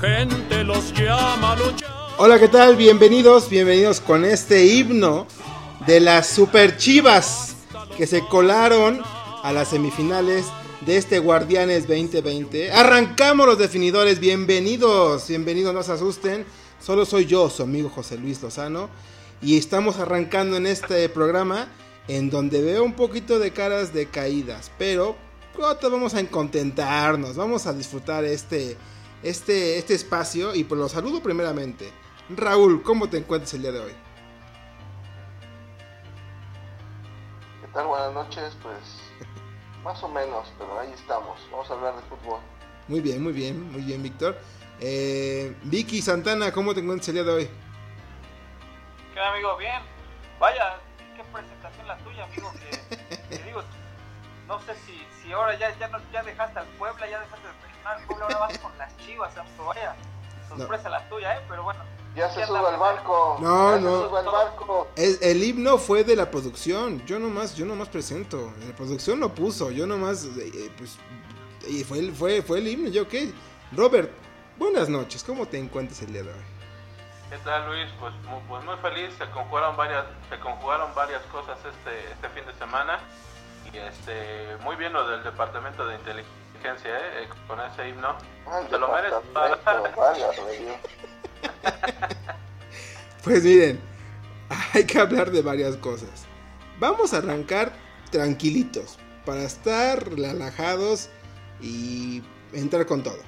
Gente los llama luchar. Hola, ¿qué tal? Bienvenidos, bienvenidos con este himno de las Super Chivas que se colaron a las semifinales de este Guardianes 2020. Arrancamos los definidores, bienvenidos, bienvenidos, no se asusten. Solo soy yo, su amigo José Luis Lozano, y estamos arrancando en este programa en donde veo un poquito de caras de caídas, pero pronto vamos a contentarnos, vamos a disfrutar este, este, este espacio y pues lo saludo primeramente. Raúl, ¿cómo te encuentras el día de hoy? ¿Qué tal? Buenas noches, pues más o menos, pero ahí estamos. Vamos a hablar de fútbol. Muy bien, muy bien, muy bien, Víctor. Eh, Vicky Santana, ¿cómo te encuentras el día de hoy? ¿Qué amigo? Bien. Vaya, qué presentación la tuya, amigo. Que, digo, no sé si, si ahora ya, ya, no, ya dejaste al Puebla, ya dejaste el regional, Puebla ahora vas con las chivas, vaya. Sorpresa la tuya, ¿eh? Pero bueno. Ya se sube al barco. No, ya no. Se sube al barco. El, el, himno fue de la producción. Yo nomás, yo nomás presento. La producción lo puso. Yo nomás, eh, pues, y fue, fue, fue el himno. ¿Yo qué? Robert, buenas noches. ¿Cómo te encuentras el día de hoy? ¿Qué tal Luis? Pues muy, pues muy feliz, se conjugaron varias, se conjugaron varias cosas este, este fin de semana y este muy bien lo del departamento de inteligencia ¿eh? con ese himno. Se lo merece. departamento, vaya, rey. Pues miren, hay que hablar de varias cosas. Vamos a arrancar tranquilitos para estar relajados y entrar con todo.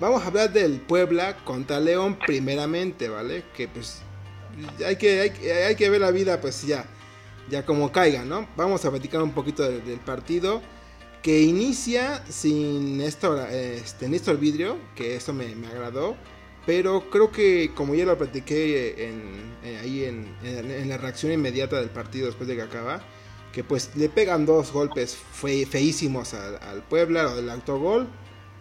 Vamos a hablar del Puebla contra León primeramente, ¿vale? Que pues hay que, hay, que- hay que ver la vida pues ya, ya como caiga, ¿no? Vamos a platicar un poquito del, del partido que inicia sin Néstor, este, Néstor Vidrio, que eso me, me agradó. Pero creo que, como ya lo platiqué en, eh, ahí en, la reacción inmediata del partido después de que acaba, que pues le pegan dos golpes fe- feísimos al, Puebla, lo del autogol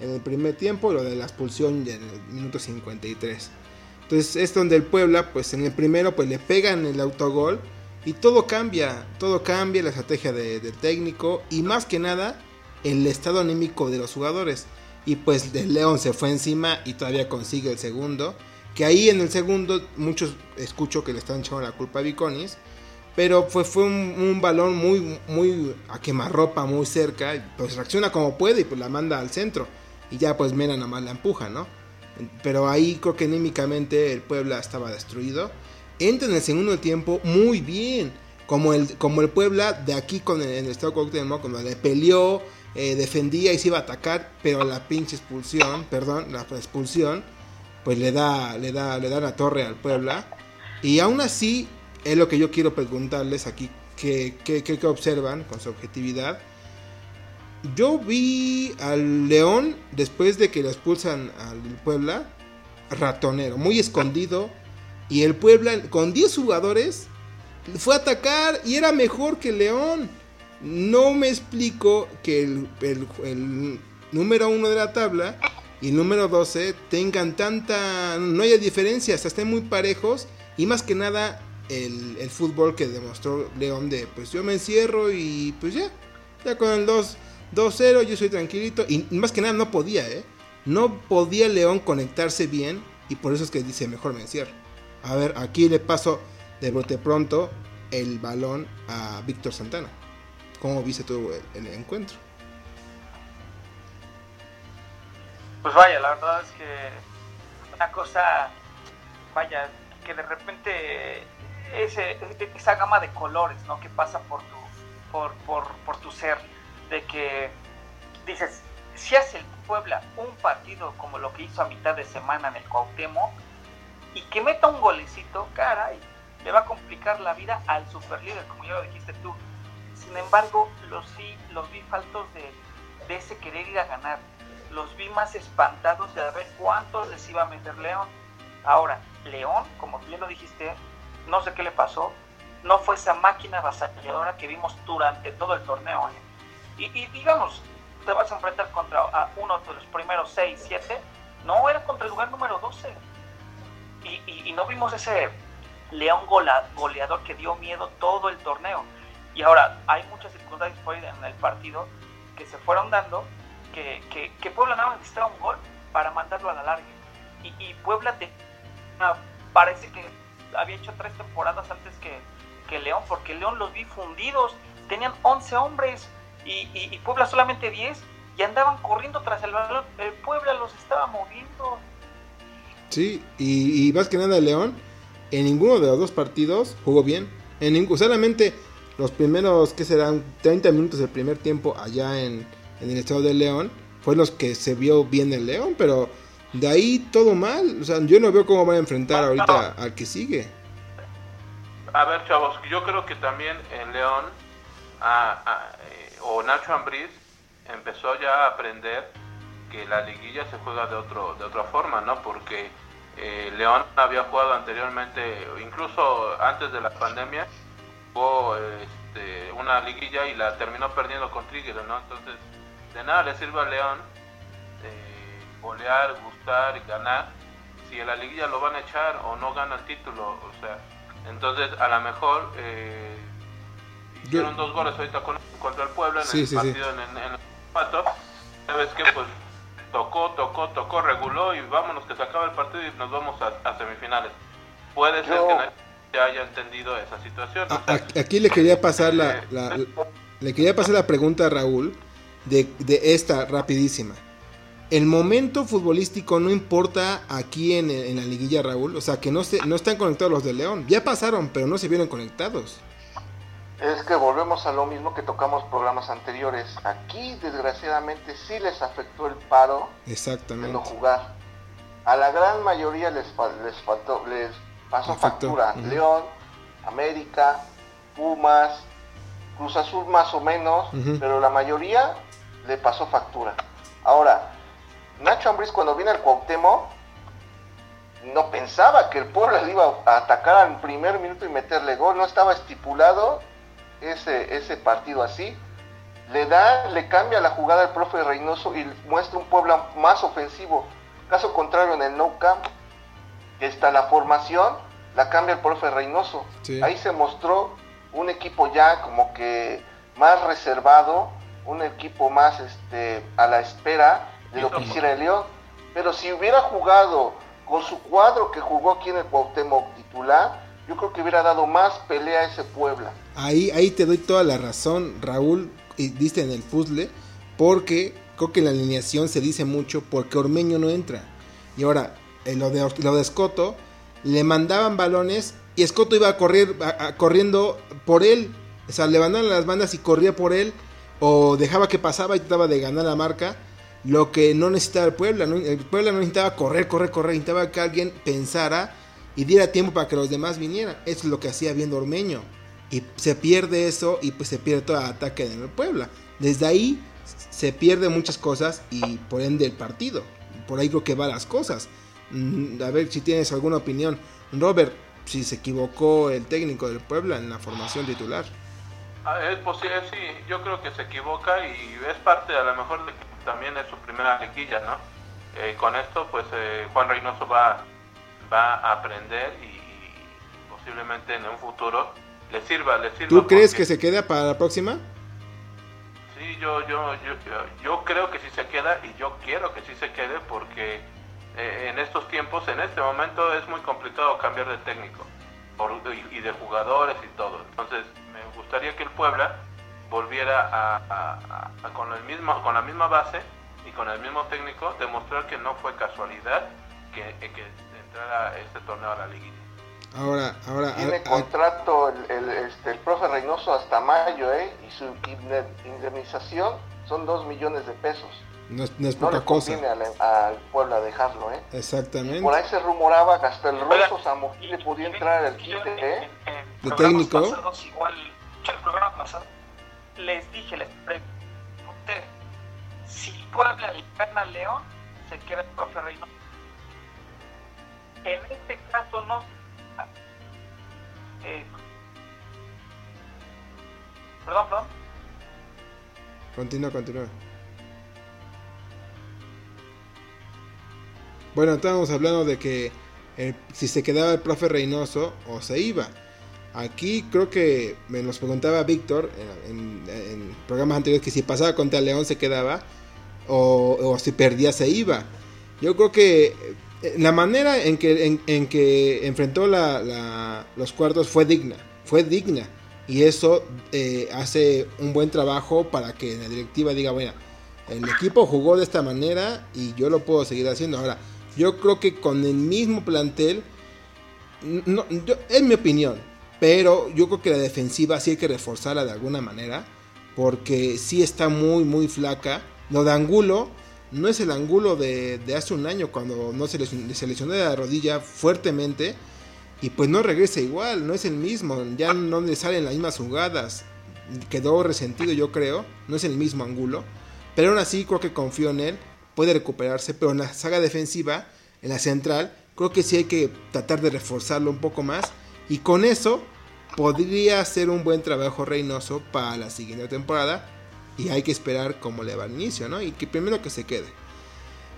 en el primer tiempo y lo de la expulsión en el minuto 53. Entonces es donde el Puebla, pues en el primero, pues le pegan el autogol y todo cambia, todo cambia, la estrategia de- del técnico y más que nada el estado anímico de los jugadores. Y pues el León se fue encima y todavía consigue el segundo. Que ahí en el segundo muchos escucho que le están echando la culpa a Viconis. Pero fue, fue un, balón muy, muy a quemarropa, muy cerca. Pues reacciona como puede y pues la manda al centro. Y ya pues Mena nada más la empuja, ¿no? Pero ahí creo que anímicamente el Puebla estaba destruido. Entra en el segundo tiempo muy bien. Como el, como el Puebla de aquí con el, en el estado Cuauhtémoc, cuando le peleó, eh, defendía y se iba a atacar, pero la pinche expulsión, perdón, la expulsión, pues le da, le da, le da la torre al Puebla. Y aún así, es lo que yo quiero preguntarles aquí, que, que, que- observan con su objetividad. Yo vi al León, después de que lo expulsan al Puebla, ratonero, muy escondido. Y el Puebla, con 10 jugadores, fue a atacar y era mejor que León. No me explico que el, número uno de la tabla y el número 12 tengan tanta... No haya diferencias, estén muy parejos. Y más que nada el, fútbol que demostró León de pues yo me encierro y pues ya. Ya con el 2 2-0 yo soy tranquilito. Y más que nada no podía, ¿eh? No podía León conectarse bien y por eso es que dice mejor me encierro. A ver, aquí le paso de brote pronto el balón a Víctor Santana. ¿Cómo viste tú el, encuentro? Pues vaya, la verdad es que una cosa, vaya, que de repente ese, esa gama de colores, ¿no? Que pasa por tu, por, por, por tu ser, de que dices, si hace el Puebla un partido como lo que hizo a mitad de semana en el Cuauhtémoc y que meta un golecito, caray, le va a complicar la vida al superlíder, como ya lo dijiste tú. Sin embargo, los sí, los vi faltos de, de ese querer ir a ganar. Los vi más espantados de a ver cuántos les iba a meter León. Ahora, León, como ya lo dijiste, no sé qué le pasó, no fue esa máquina avasalladora que vimos durante todo el torneo. ¿eh? Y, y, digamos, te vas a enfrentar contra a uno de los primeros 6, 7, no, era contra el lugar número 12. Y, no vimos ese León goleador que dio miedo todo el torneo. Y ahora, hay muchas circunstancias por en el partido que se fueron dando que, que, Puebla nada más necesitaba un gol para mandarlo a la larga. y, Puebla te, parece que había hecho tres temporadas antes que, que León, porque León los vi fundidos, tenían 11 hombres y, y, Puebla solamente 10 y andaban corriendo tras el balón, el Puebla los estaba moviendo. Sí, y, y más que nada León, en ninguno de los dos partidos jugó bien, en ningún, solamente los primeros, que serán 30 minutos del primer tiempo allá en, en el estado de León, fue los que se vio bien el León, pero de ahí todo mal. O sea, yo no veo cómo van a enfrentar ahorita al que sigue. A ver, chavos, yo creo que también en León eh, o Nacho Ambriz empezó ya a aprender que la liguilla se juega de otro de otra forma, ¿no? Porque eh, León había jugado anteriormente, incluso antes de la pandemia, jugó este, una liguilla y la terminó perdiendo con Trigger, ¿no? Entonces, de nada le sirve a León eh, golear, gustar, ganar, si en la liguilla lo van a echar o no gana el título, o sea, entonces a lo mejor eh, hicieron dos goles ahorita contra el pueblo en el partido en, el pato, sabes qué, pues tocó, tocó, tocó, reguló y vámonos que se acaba el partido y nos vamos a, semifinales. Puede ser que nadie haya entendido esa situación. aquí le quería pasar la, le quería pasar la pregunta a Raúl de, de esta rapidísima. El momento futbolístico no importa aquí en, en, la liguilla, Raúl. O sea, que no, se, no están conectados los de León. Ya pasaron, pero no se vieron conectados. Es que volvemos a lo mismo que tocamos programas anteriores. Aquí, desgraciadamente, sí les afectó el paro Exactamente. de no jugar. A la gran mayoría les, les, faltó, les pasó factura. León, América, Pumas, Cruz Azul más o menos, pero la mayoría le pasó factura. Ahora, Nacho Ambriz cuando viene al Cuauhtémoc no pensaba que el pueblo le iba a atacar al primer minuto y meterle gol, no estaba estipulado ese, ese partido así. Le da, le cambia la jugada al profe Reynoso y muestra un pueblo más ofensivo. Caso contrario en el No Camp, que está la formación, la cambia el profe Reynoso. Ahí se mostró un equipo ya como que más reservado, un equipo más este, a la espera de lo que hiciera el León. Pero si hubiera jugado con su cuadro que jugó aquí en el Cuauhtémoc titular, yo creo que hubiera dado más pelea a ese Puebla. Ahí, ahí te doy toda la razón, Raúl, y diste en el puzzle, porque creo que en la alineación se dice mucho porque Ormeño no entra. Y ahora, en lo de, lo de Escoto, le mandaban balones y Escoto iba a correr, corriendo por él. O sea, le mandaban las bandas y corría por él, o dejaba que pasaba y trataba de ganar la marca lo que no necesitaba el Puebla. El Puebla no necesitaba correr, correr, correr. Necesitaba que alguien pensara y diera tiempo para que los demás vinieran. Eso es lo que hacía viendo Ormeño. Y se pierde eso y pues se pierde todo el ataque de el Puebla. Desde ahí se pierden muchas cosas y por ende el partido. Por ahí creo que van las cosas. Mm, a ver si tienes alguna opinión. Robert, si se equivocó el técnico del Puebla en la formación titular. Ah, es posible, sí, yo creo que se equivoca y es parte a lo mejor de también es su primera liguilla, ¿no? Eh, con esto, pues eh, Juan Reynoso va, va a aprender y, posiblemente en un futuro le sirva, le sirva. ¿Tú crees que se queda para la próxima? Sí, yo, yo, yo, yo creo que sí se queda y yo quiero que sí se quede porque eh, en estos tiempos, en este momento es muy complicado cambiar de técnico y, de jugadores y todo. Entonces, me gustaría que el Puebla volviera a, con, el mismo, con la misma base y con el mismo técnico demostrar que no fue casualidad que, que entrara este torneo a la liguilla. Ahora, ahora, Tiene contrato el, este, el profe Reynoso hasta mayo, ¿eh? Y su indemnización son dos millones de pesos. No es, no es poca cosa. al Puebla dejarlo, ¿eh? Exactamente. por ahí se rumoraba que hasta el ruso Samoji le podía entrar al quite, ¿eh? De técnico. igual, el programa pasado les dije, les pregunté, si Puebla le gana a León, se queda el profe Reynoso. En este caso no. Eh, perdón, perdón. Continúa, continúa. Bueno, estábamos hablando de que eh, si se quedaba el profe Reynoso o se iba. Aquí creo que me nos preguntaba Víctor en, programas anteriores que si pasaba contra León se quedaba o, si perdía se iba. Yo creo que eh, la manera en que, en, que enfrentó los cuartos fue digna, fue digna. Y eso eh, hace un buen trabajo para que la directiva diga, bueno, el equipo jugó de esta manera y yo lo puedo seguir haciendo. Ahora, yo creo que con el mismo plantel, no, mi opinión, pero yo creo que la defensiva sí hay que reforzarla de alguna manera, porque sí está muy, muy flaca. Lo de Angulo no es el Angulo de, hace un año cuando no se, se lesionó de la rodilla fuertemente y pues no regresa igual, no es el mismo, ya no le salen las mismas jugadas. Quedó resentido yo creo, no es el mismo Angulo, pero aún así creo que confío en él, puede recuperarse, pero en la saga defensiva, en la central, creo que sí hay que tratar de reforzarlo un poco más y con eso podría ser un buen trabajo Reynoso para la siguiente temporada y hay que esperar cómo le va al inicio, ¿no? Y que primero que se quede.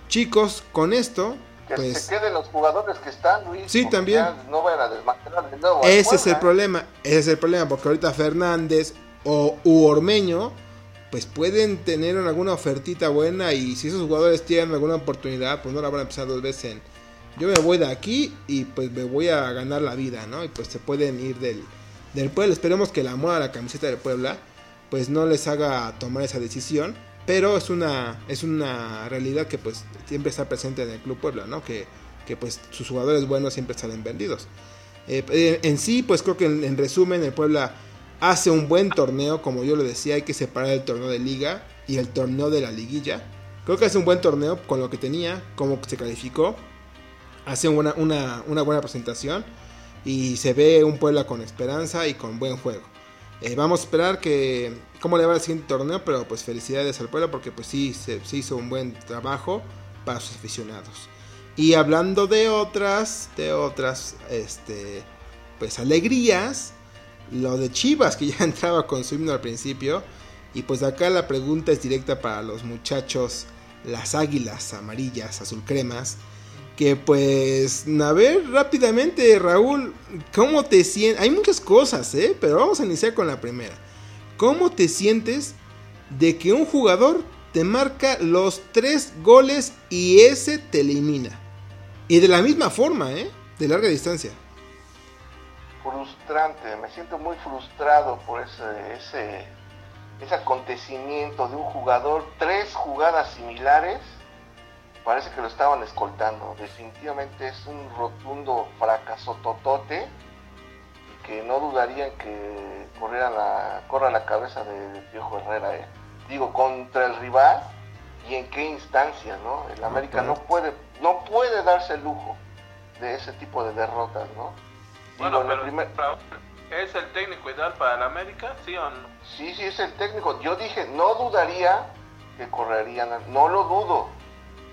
Chicos, con esto que pues, se queden los jugadores que están, Luis. Sí, también. No vayan a desmantelar de nuevo. Ese es el problema, ese es el problema, porque ahorita Fernández o u Ormeño, pues pueden tener alguna ofertita buena y si esos jugadores tienen alguna oportunidad, pues no la van a empezar dos veces en, yo me voy de aquí y pues me voy a ganar la vida, ¿no? Y pues se pueden ir del, del pueblo. Esperemos que la moda la camiseta del Puebla, pues no les haga tomar esa decisión pero es una, es una realidad que pues siempre está presente en el Club Puebla, ¿no? Que, que pues sus jugadores buenos siempre salen vendidos. Eh, en sí, pues creo que en, resumen el Puebla hace un buen torneo, como yo lo decía, hay que separar el torneo de liga y el torneo de la liguilla. Creo que hace un buen torneo con lo que tenía, como se calificó, hace una, una, buena presentación y se ve un Puebla con esperanza y con buen juego. Eh, vamos a esperar que cómo le va el siguiente torneo, pero pues felicidades al pueblo porque pues sí se, hizo un buen trabajo para sus aficionados. Y hablando de otras, de otras, este, pues alegrías, lo de Chivas que ya entraba con su himno al principio. Y pues acá la pregunta es directa para los muchachos, las águilas amarillas, azul cremas que pues, a ver rápidamente, Raúl, ¿cómo te sientes? Hay muchas cosas, ¿eh? Pero vamos a iniciar con la primera. ¿Cómo te sientes de que un jugador te marca los tres goles y ese te elimina? Y de la misma forma, ¿eh? De larga distancia. Frustrante, me siento muy frustrado por ese, ese, ese acontecimiento de un jugador, tres jugadas similares parece que lo estaban escoltando. Definitivamente es un rotundo fracaso totote que no dudaría que corriera la, corra la cabeza de, Piojo Herrera. Eh. Digo, contra el rival y en qué instancia, ¿no? El América no puede, no puede darse el lujo de ese tipo de derrotas, ¿no? Bueno, pero ¿es el técnico ideal para el América, sí o no? Sí, sí, es el técnico. Yo dije, no dudaría que correrían, no lo dudo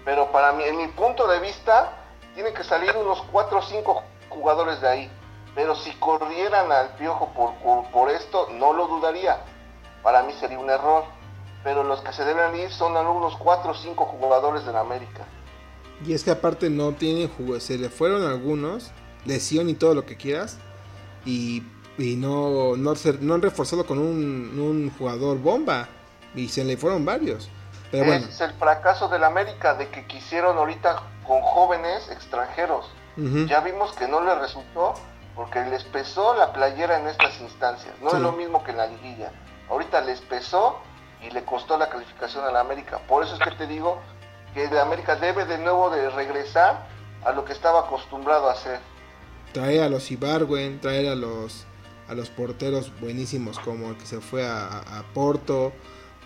pero para mí, en mi punto de vista, tienen que salir unos 4 o 5 jugadores de ahí. Pero si corrieran al Piojo por, por, esto, no lo dudaría. Para mí sería un error. Pero los que se deben ir son algunos 4 o 5 jugadores de la América. Y es que aparte no tienen jugadores, se le fueron algunos, lesión y todo lo que quieras. Y, no, no, no han reforzado con un, un jugador bomba. Y se le fueron varios. Es el fracaso del América de que quisieron ahorita con jóvenes extranjeros. Ya vimos que no les resultó porque les pesó la playera en estas instancias. No es lo mismo que en la liguilla. Ahorita les pesó y le costó la calificación a la América. Por eso es que te digo que el América debe de nuevo de regresar a lo que estaba acostumbrado a hacer. Traer a los Ibargüen, traer a los a los porteros buenísimos como el que se fue a, a Porto,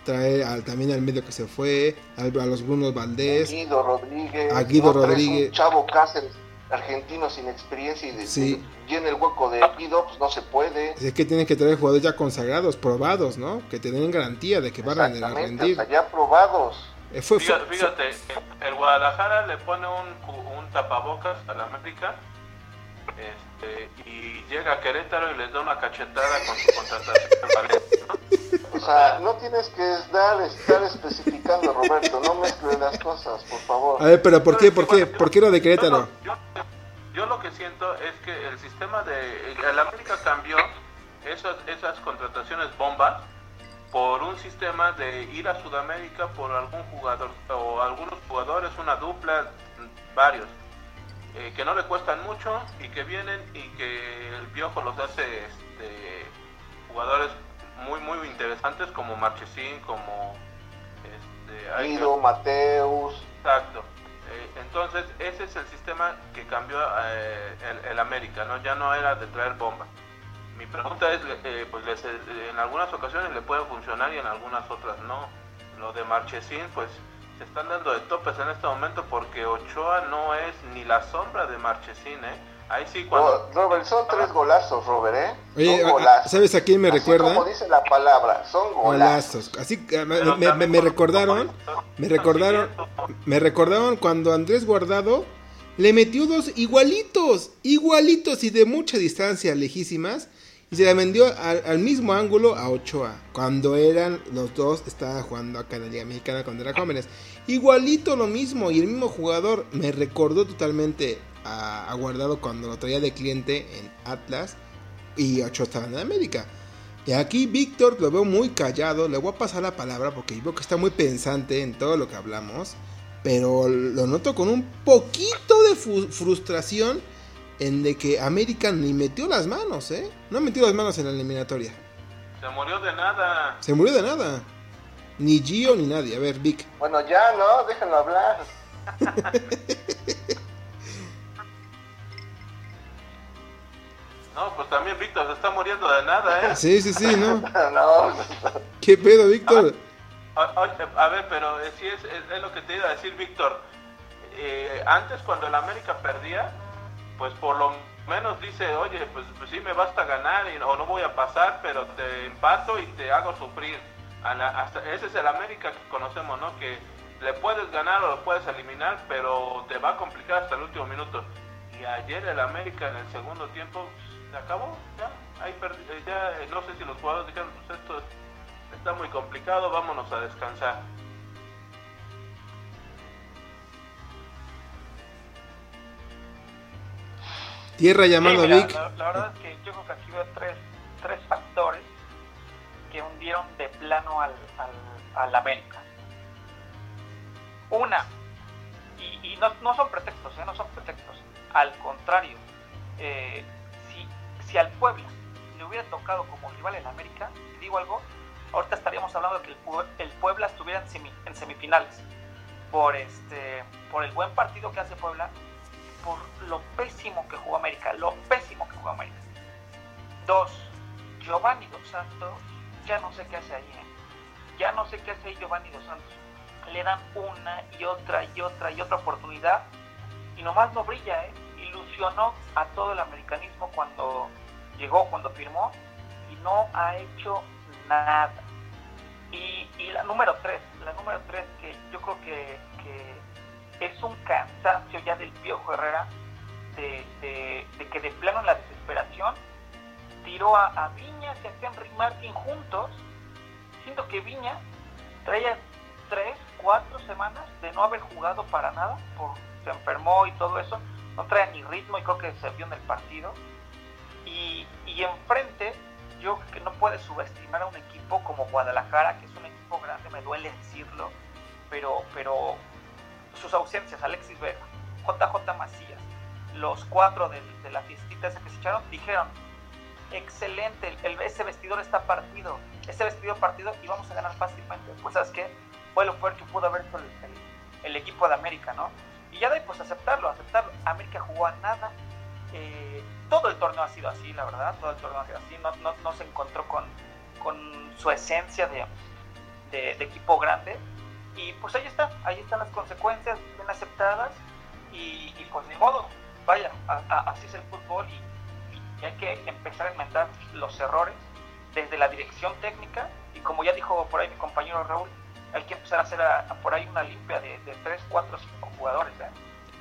traer al, también al medio que se fue, a, los Bruno Valdés, a Guido Rodríguez, a Guido Rodríguez, un chavo Cáceres, argentino sin experiencia y de, sí. llena el hueco de Guido, pues no se puede. Es que tienen que tener jugadores ya consagrados, probados, ¿no? Que tienen garantía de que van a rendir. ya probados. Eh, fíjate, el Guadalajara le pone un, un tapabocas a la América este, y llega a Querétaro y les da una cachetada con su contratación O sea, no tienes que dar, estar especificando, Roberto, no mezcles las cosas, por favor. A ver, pero ¿por qué, por qué, por qué lo de Querétaro? Yo, lo que siento es que el sistema de... El América cambió esas, esas contrataciones bombas por un sistema de ir a Sudamérica por algún jugador o algunos jugadores, una dupla, varios eh, que no le cuestan mucho y que vienen y que el Piojo los hace este, jugadores muy muy interesantes como Marchesín, como este, Mateus. Exacto. Eh, entonces ese es el sistema que cambió eh, el, América, ¿no? Ya no era de traer bomba. Mi pregunta es, eh, pues en algunas ocasiones le puede funcionar y en algunas otras no. Lo de Marchesín, pues se están dando de topes en este momento porque Ochoa no es ni la sombra de Marchesín, ¿eh? Ahí sí, cuando... Robert, son tres golazos, Robert, ¿eh? Oye, golazos. ¿sabes a quién me recuerda? como dice la palabra, son golazos. Así, me, me, recordaron, me recordaron, me recordaron cuando Andrés Guardado le metió dos igualitos, igualitos y de mucha distancia, lejísimas, y se la vendió al, mismo ángulo a Ochoa, cuando eran los dos, estaban jugando acá en la Liga Mexicana cuando eran jóvenes. Igualito lo mismo, y el mismo jugador me recordó totalmente a, Guardado cuando lo traía de cliente en Atlas y Ochoa estaba en América. Y aquí Víctor lo veo muy callado, le voy a pasar la palabra porque veo que está muy pensante en todo lo que hablamos, pero lo noto con un poquito de frustración en de que América ni metió las manos, ¿eh? No metió las manos en la eliminatoria. Se murió de nada. Se murió de nada. Ni Gio ni nadie. A ver, Vic. Bueno, ya, ¿no? Déjenlo hablar. no, pues también Víctor se está muriendo de nada, ¿eh? Sí, sí, sí, ¿no? no. ¿Qué pedo, Víctor? A, ver, pero eh, sí es, es, lo que te iba a decir, Víctor. Eh, antes, cuando el América perdía, pues por lo menos dice, oye, pues, pues sí me basta ganar y, o no voy a pasar, pero te empato y te hago sufrir. Ese es el América que conocemos, ¿no? Que le puedes ganar o lo puedes eliminar, pero te va a complicar hasta el último minuto. Y ayer el América en el segundo tiempo se acabó, ya, ahí ya no sé si los jugadores dijeron, pues esto está muy complicado, vámonos a descansar. Tierra llamando Vic. La, verdad es que yo creo que aquí veo tres, tres factores que hundieron de plano al, al, América. Una, y, no, no, son pretextos, ¿eh? no son pretextos. Al contrario, eh, si, si al Puebla le hubiera tocado como rival en América, digo algo, ahorita estaríamos hablando de que el, Puebla estuviera en, en semifinales. Por, este, por el buen partido que hace Puebla por lo pésimo que jugó América, lo pésimo que jugó América. Dos, Giovanni Dos Santos, ya no sé qué hace ahí, ¿eh? ya no sé qué hace ahí Giovanni Dos Santos. Le dan una y otra y otra y otra oportunidad y nomás no brilla, ¿eh? ilusionó a todo el americanismo cuando llegó, cuando firmó y no ha hecho nada. Y, la número tres, la número tres que yo creo que es un cansancio ya del Piojo Herrera de, que de plano en la desesperación tiró a, Viña y a Henry Martin juntos, siendo que Viña traía tres, cuatro semanas de no haber jugado para nada, por, se enfermó y todo eso, no traía ni ritmo y creo que se vio en el partido. Y, y enfrente, yo creo que no puede subestimar a un equipo como Guadalajara, que es un equipo grande, me duele decirlo, pero, pero sus ausencias, Alexis Vega, JJ Macías, los cuatro de, la fiestita esa que se echaron, dijeron, excelente, el, ese vestidor está partido, ese vestidor partido y vamos a ganar fácilmente. Pues sabes qué, fue lo peor que pudo haber hecho el, equipo de América, ¿no? Y ya de ahí pues aceptarlo, aceptarlo. América jugó a nada. Eh, todo el torneo ha sido así, la verdad, todo el torneo ha sido así, no, no, se encontró con, con su esencia de, de equipo grande y pues ahí está, ahí están las consecuencias bien aceptadas y, pues ni modo, vaya, así es el fútbol y, hay que empezar a enmendar los errores desde la dirección técnica y como ya dijo por ahí mi compañero Raúl, hay que empezar a hacer por ahí una limpia de, de 3, 4, 5 jugadores. ¿eh?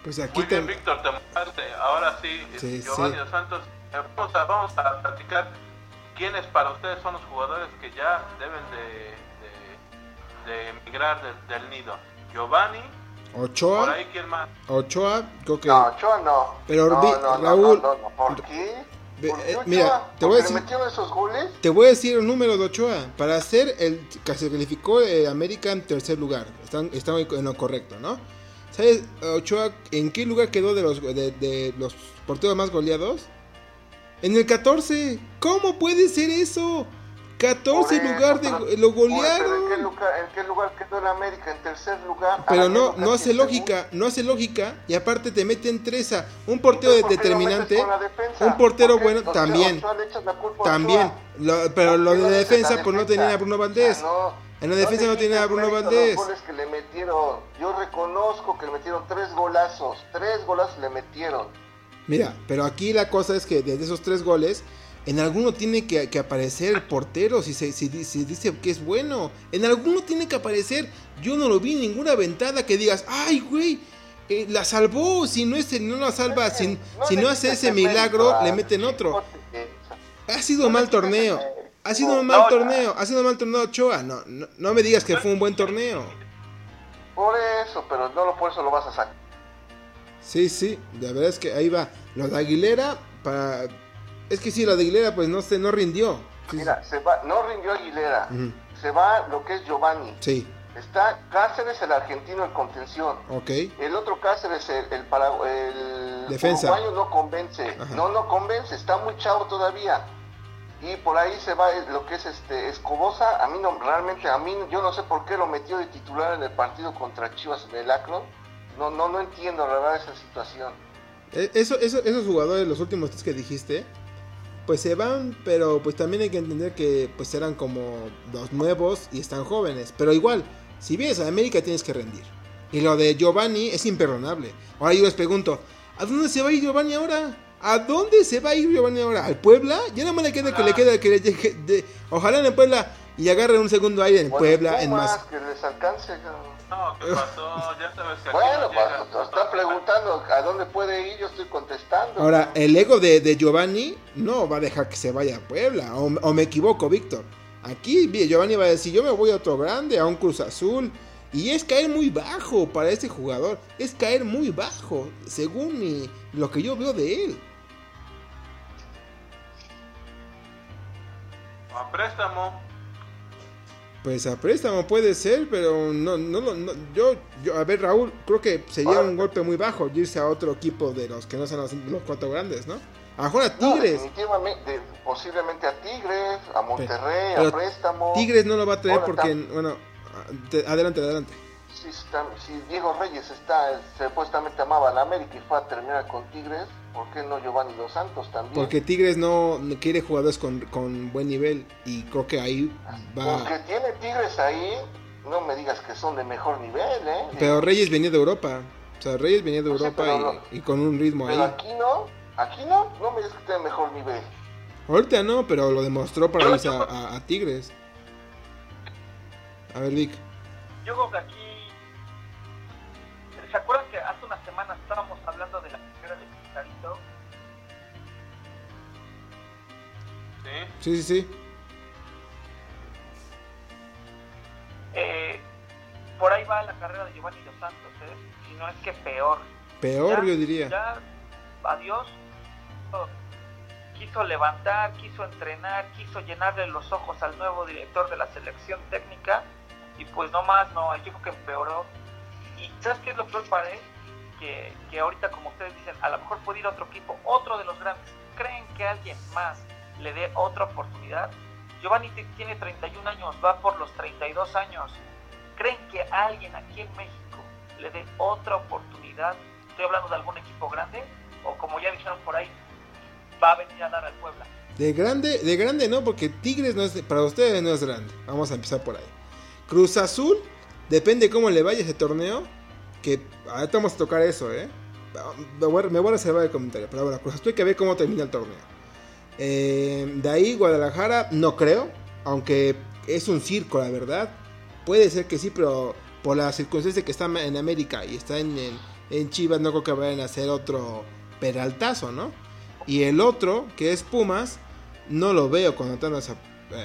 Pues aquí Muy bien, Víctor, te. Ahora sí, sí Giovanni Santos, eh, vamos a, vamos a platicar quiénes para ustedes son los jugadores que ya deben de de emigrar del nido. Giovanni. Ochoa. Por ahí, ¿quién más? Ochoa, creo que. No, Ochoa no. Pero no, Raúl. No, ¿Por qué? Eh, mira, te voy a decir. esos goles? Te voy a decir el número de Ochoa. Para hacer el que se calificó eh, América en tercer lugar. Están, están en lo correcto, ¿no? ¿Sabes, Ochoa, en qué lugar quedó de los, de, de los porteros más goleados? En el 14. ¿Cómo puede ser eso? 14 Por eso, lugar de lo Pero ¿En qué, golearon. lugar, ¿En qué lugar quedó en América? En tercer lugar. Pero no, no hace en lógica, no hace lógica y aparte te meten tres a un portero Entonces, ¿por qué lo determinante, defensa? un portero bueno también, también, lo- pero lo ¿Por de la defensa pues no tenía a Bruno Valdés. Ah, no. En la defensa no le tenía a Bruno Valdés. Los que le metieron. Yo reconozco que le metieron tres golazos. Tres golazos le metieron. Mira, pero aquí la cosa es que desde esos tres goles, en alguno tiene que, que aparecer el portero si se si, di- si dice que es bueno. En alguno tiene que aparecer. Yo no lo vi en ninguna ventada que digas, ay, güey, eh, la salvó. Si no, es, no la salva, si, si le no hace ese milagro, a le meten otro. Ha sido un mal torneo. Ha sido un mal torneo. Ha sido un mal torneo Ochoa. No, no, no me digas que fue un buen torneo. Por eso, pero no lo- por eso lo vas a sacar. Sí, sí, la verdad es que ahí va. Lo de Aguilera, para... es que sí, lo de Aguilera pues no se no rindió. Sí, Mira, se va, no rindió Aguilera. Se va lo que es Giovanni. Sí, Está Cáceres, el argentino, el contención. ok. El otro Cáceres, el, el, para- el Defensa. uruguayo no convence. Ajá. No, no convence, está muy chavo todavía. Y por ahí se va lo que es este Escobosa. A mí no, realmente, a mí, yo no sé por qué lo metió de titular en el partido contra Chivas en el. No, no, no entiendo la verdad esa situación. E- Eso, eso, esos jugadores, los últimos tres que dijiste, pues se van, pero pues también hay que entender que pues eran como los nuevos y están jóvenes. Pero igual, si vienes a América tienes que rendir. Y lo de Giovanni es imperdonable. Ahora yo les pregunto, ¿a dónde se va a ir Giovanni ahora? ¿A dónde se va a ir Giovanni ahora? ¿Al Puebla? Ya nada más le queda que le queda que le llegue de- Ojalá en el Puebla y agarre un segundo aire en Bueno, Puebla, en más. que les alcance. cabrón. No, ¿qué pasó? Ya sabes que Bueno, no pues llega. preguntando a dónde puede ir, yo estoy contestando. Ahora, el ego de, de Giovanni no va a dejar que se vaya a Puebla. O, o me equivoco, Víctor. Aquí Giovanni va a decir, yo me voy a otro grande, a un Cruz Azul. Y es caer muy bajo para este jugador. Es caer muy bajo, según mi- lo que yo veo de él. A préstamo. Pues a préstamo puede ser, pero no, no, no- yo, yo, a ver Raúl, creo que sería un golpe muy bajo irse a otro equipo de los que no son los, los cuatro grandes, ¿no? A a No, Tigres. definitivamente, posiblemente a Tigres, a Monterrey, Pero a Préstamo. Tigres no lo va a traer porque, bueno, te- adelante, adelante. Si, está- si Diego Reyes está, supuestamente amaba a la América y fue a terminar con Tigres, ¿por qué no Giovanni Dos Santos también? Porque Tigres no, no quiere jugadores con, con buen nivel y creo que ahí va. Porque tiene Tigres ahí, no me digas que son de mejor nivel, ¿eh? Pero Reyes venía de Europa. O sea, Reyes venía de Pues Europa y, no. y con un ritmo Pero ahí. aquí no, aquí no, no me digas que tiene mejor nivel. Ahorita no, pero lo demostró para irse a, a- a Tigres. A ver, Vic. Yo creo que aquí. ¿Se acuerdan que hace unas semanas estábamos hablando de la carrera de Chicharito? Sí. Sí, sí, sí. Eh, por ahí va la carrera de Giovanni Dos Santos, ¿eh? Si no es que peor. Peor, Ya- yo diría. Ya, adiós. Quiso levantar, quiso entrenar, quiso llenarle los ojos al nuevo director de la selección técnica y pues no más, no, yo creo que empeoró. Y ¿sabes qué es lo peor para él? Que, que ahorita, como ustedes dicen, a lo mejor puede ir a otro equipo, otro de los grandes. ¿Creen que alguien más le dé otra oportunidad? Giovanni tiene 31 años, va por los 32 años. ¿Creen que alguien aquí en México le dé otra oportunidad? Estoy hablando de algún equipo grande o como ya dijeron por ahí, va a venir a dar al Puebla. De grande, de grande no, porque Tigres no es, para ustedes no es grande. Vamos a empezar por ahí. Cruz Azul, depende cómo le vaya ese torneo. Que ahorita vamos a tocar eso, ¿eh? Me voy me voy a reservar el comentario. Pero bueno, Cruz Azul que ver cómo termina el torneo. Eh, de ahí, Guadalajara, no creo. Aunque es un circo, la verdad. Puede ser que sí, pero por la circunstancia que está en América y está en, en, Chivas, no creo que vayan a hacer otro peraltazo, ¿no? Y el otro, que es Pumas, no lo veo contratando a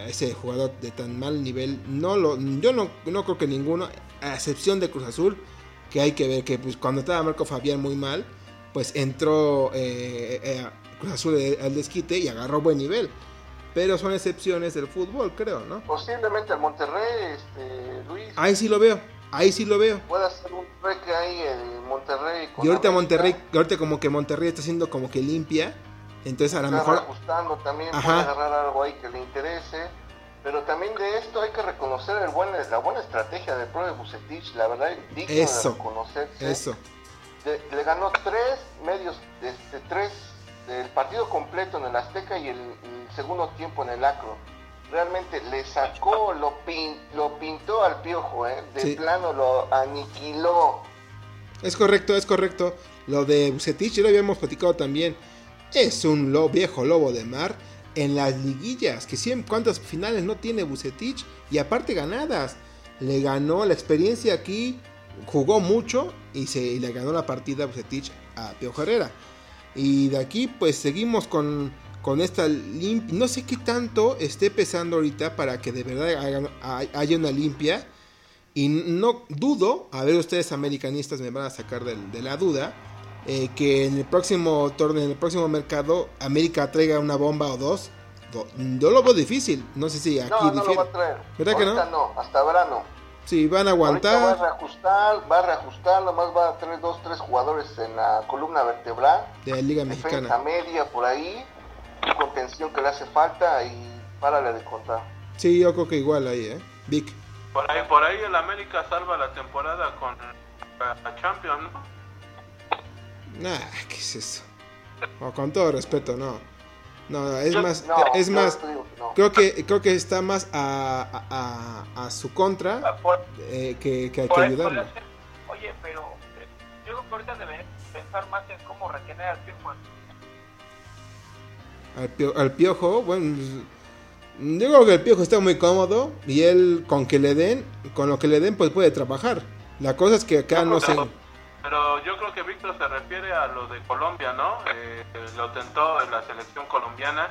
ese jugador de tan mal nivel. No lo, yo no, no creo que ninguno, a excepción de Cruz Azul, que hay que ver que pues, cuando estaba Marco Fabián muy mal, pues entró eh, eh, Cruz Azul al desquite y agarró buen nivel. Pero son excepciones del fútbol, creo, ¿no? Posiblemente al Monterrey, este, Luis. Ahí sí lo veo. Ahí sí lo veo. Puede hacer un treque ahí en Monterrey. y ahorita Monterrey, ahorita como que Monterrey está haciendo como que limpia. Entonces a lo mejor... ajustando también, puede agarrar algo ahí que le interese. Pero también de esto hay que reconocer el buen, la buena estrategia de Pro de Bucetich, la verdad, digno eso, de reconocerse. Eso. le ganó tres medios, este, tres del partido completo en el Azteca y el, segundo tiempo en el Acro. Realmente le sacó, lo, lo pintó al piojo, ¿eh? de plano lo aniquiló. Es correcto, es correcto. Lo de Bucetich ya lo habíamos platicado también. Es un viejo lobo de mar en las liguillas. Que siempre, ¿cuántas finales no tiene Bucetich? Y aparte ganadas. Le ganó la experiencia aquí, jugó mucho y, se, le ganó la partida Bucetich a Pio Herrera. Y de aquí pues seguimos con, con esta limpia. No sé qué tanto esté pesando ahorita para que de verdad haya, una limpia. Y no dudo, a ver ustedes americanistas me van a sacar de la duda eh, que en el próximo torneo, en el próximo mercado, América traiga una bomba o dos. Yo lo veo difícil. No sé si aquí no, no lo va a traer. ¿Verdad que no? no, hasta verano. Sí, van a aguantar. va a reajustar, va a reajustar, nomás va a tener dos, tres jugadores en la columna vertebral. De la Liga Mexicana. media por ahí, contención que le hace falta y párale de contar. Sí, yo creo que igual ahí, ¿eh? Vic. Por ahí, por ahí el América salva la temporada con la Champions, ¿no? Nah, ¿qué es eso? con todo respeto, no. No, es más, es más, creo que creo que está más a, a, a, su contra ah, eh, que, que hay que ayudarlo. Oye, pero yo creo que ahorita debe pensar más en cómo retener al piojo. Al, pio, al piojo, bueno, yo creo que el piojo está muy cómodo y él con que le den, con lo que le den, pues puede trabajar. La cosa es que acá no, sé. Pero yo creo que Víctor se refiere a lo de Colombia, ¿no? Eh, lo tentó en la selección colombiana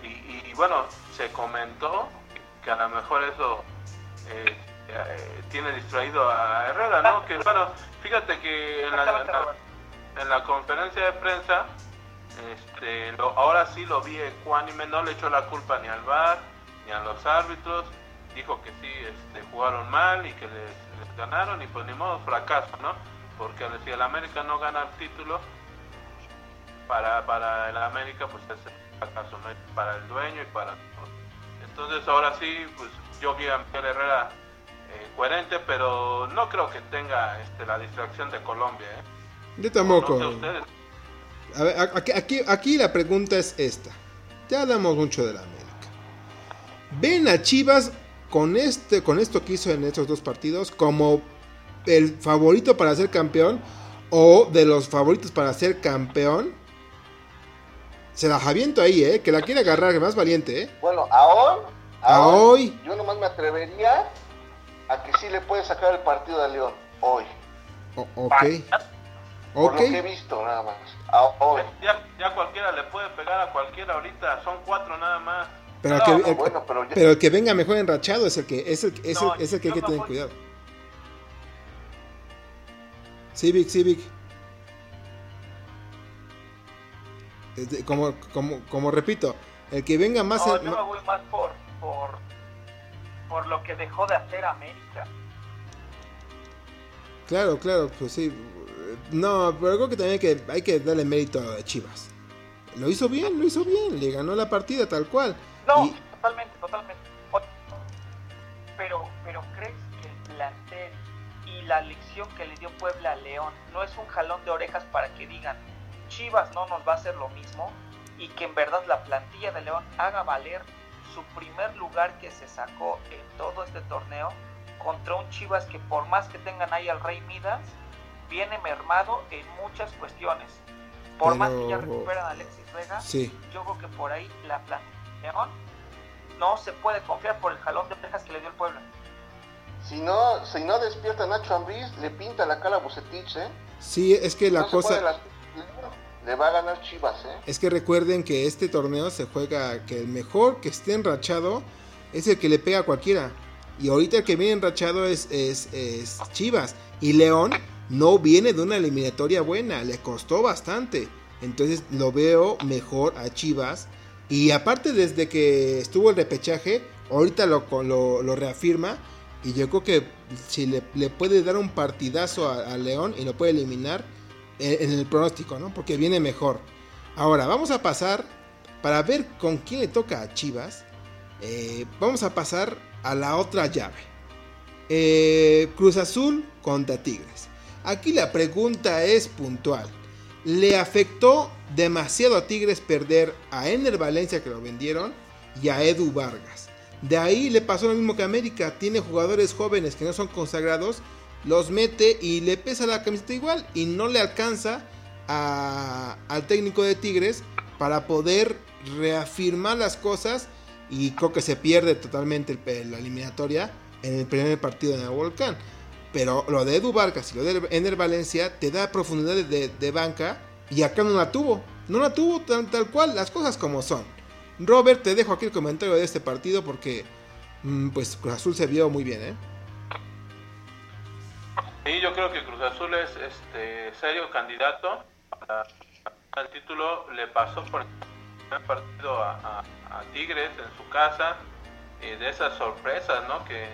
y, bueno, se comentó que a lo mejor eso eh, eh, tiene distraído a Herrera, ¿no? Que bueno, fíjate que en la, conferencia de prensa, este, ahora sí lo vi ecuánime, no le echó la culpa ni al VAR ni a los árbitros, dijo que sí este, jugaron mal y que les, les ganaron y pues ni modo fracaso, ¿no? Porque si el América no gana el título, para, para el América pues es fracaso, ¿no? para el dueño y para. Entonces ahora sí, pues yo vi a Miguel Herrera eh, coherente, pero no creo que tenga este, la distracción de Colombia. ¿eh? Yo tampoco. a ver, aquí, aquí, aquí la pregunta es esta. Ya hablamos mucho de la América. ¿Ven a Chivas con, este, con esto que hizo en estos dos partidos como el favorito para ser campeón o de los favoritos para ser campeón, se la javiento ahí, ¿eh? Que la quiere agarrar, que más valiente, ¿eh? Bueno, a hoy, a, hoy, yo nomás me atrevería a que sí le puede sacar el partido de León, hoy. ok. Por lo que he visto, nada más. A hoy. Ya, cualquiera le puede pegar a cualquiera ahorita, son cuatro nada más. Pero, que, el, pero, el que venga mejor enrachado es el que, es el, es el, es el que hay que tener cuidado. Civic, Civic. Como, como, como repito, el que venga más... No, yo me voy más por, por, por lo que dejó de hacer América. Claro, claro, pues sí. No, pero creo que también hay que, hay que darle mérito a Chivas. Lo hizo bien, lo hizo bien, le ganó la partida tal cual. No, totalmente, totalmente. Pero, pero ¿crees la lección que le dio Puebla a León no es un jalón de orejas para que digan Chivas no nos va a hacer lo mismo y que en verdad la plantilla de León haga valer su primer lugar que se sacó en todo este torneo contra un Chivas que por más que tengan ahí al Rey Midas viene mermado en muchas cuestiones. Por más que ya recuperan a Alexis Vega, yo creo que por ahí la plantilla de León no se puede confiar por el jalón de orejas que le dio el Puebla. Si no, si no despierta Nacho Ambriz, le pinta la cara a Bucetich, ¿eh? Sí, es que la cosa... Le va a ganar Chivas, ¿eh? Es que recuerden que este torneo se juega que el mejor que esté enrachado es el que le pega a cualquiera. Y ahorita el que viene enrachado es, es, es Chivas. Y León no viene de una eliminatoria buena, le costó bastante. Entonces lo veo mejor a Chivas. Y aparte desde que estuvo el repechaje, ahorita lo, lo, lo reafirma Y yo creo que si le, puede dar un partidazo a, León y lo puede eliminar eh, en, el pronóstico, ¿no? Porque viene mejor. Ahora, vamos a pasar para ver con quién le toca a Chivas. Eh, vamos a pasar a la otra llave. Eh, Cruz Azul contra Tigres. Aquí la pregunta es puntual. ¿Le afectó demasiado a Tigres perder a Ener Valencia que lo vendieron y a Edu Vargas? De ahí le pasó lo mismo que América. Tiene jugadores jóvenes que no son consagrados, los mete y le pesa la camiseta igual y no le alcanza al técnico de Tigres para poder reafirmar las cosas y creo que se pierde totalmente la eliminatoria en el primer partido en el Volcán. Pero lo de Edu Vargas y lo de Ener Valencia te da profundidad de, banca y acá no la tuvo. No la tuvo tal, tal cual, las cosas como son. Robert, te dejo aquí el comentario de este partido porque mm, pues Cruz Azul se vio muy bien, ¿eh? Sí, yo creo que Cruz Azul es este serio candidato al título. Le pasó por el partido a, Tigres en su casa, eh, de esas sorpresas, ¿no? Que,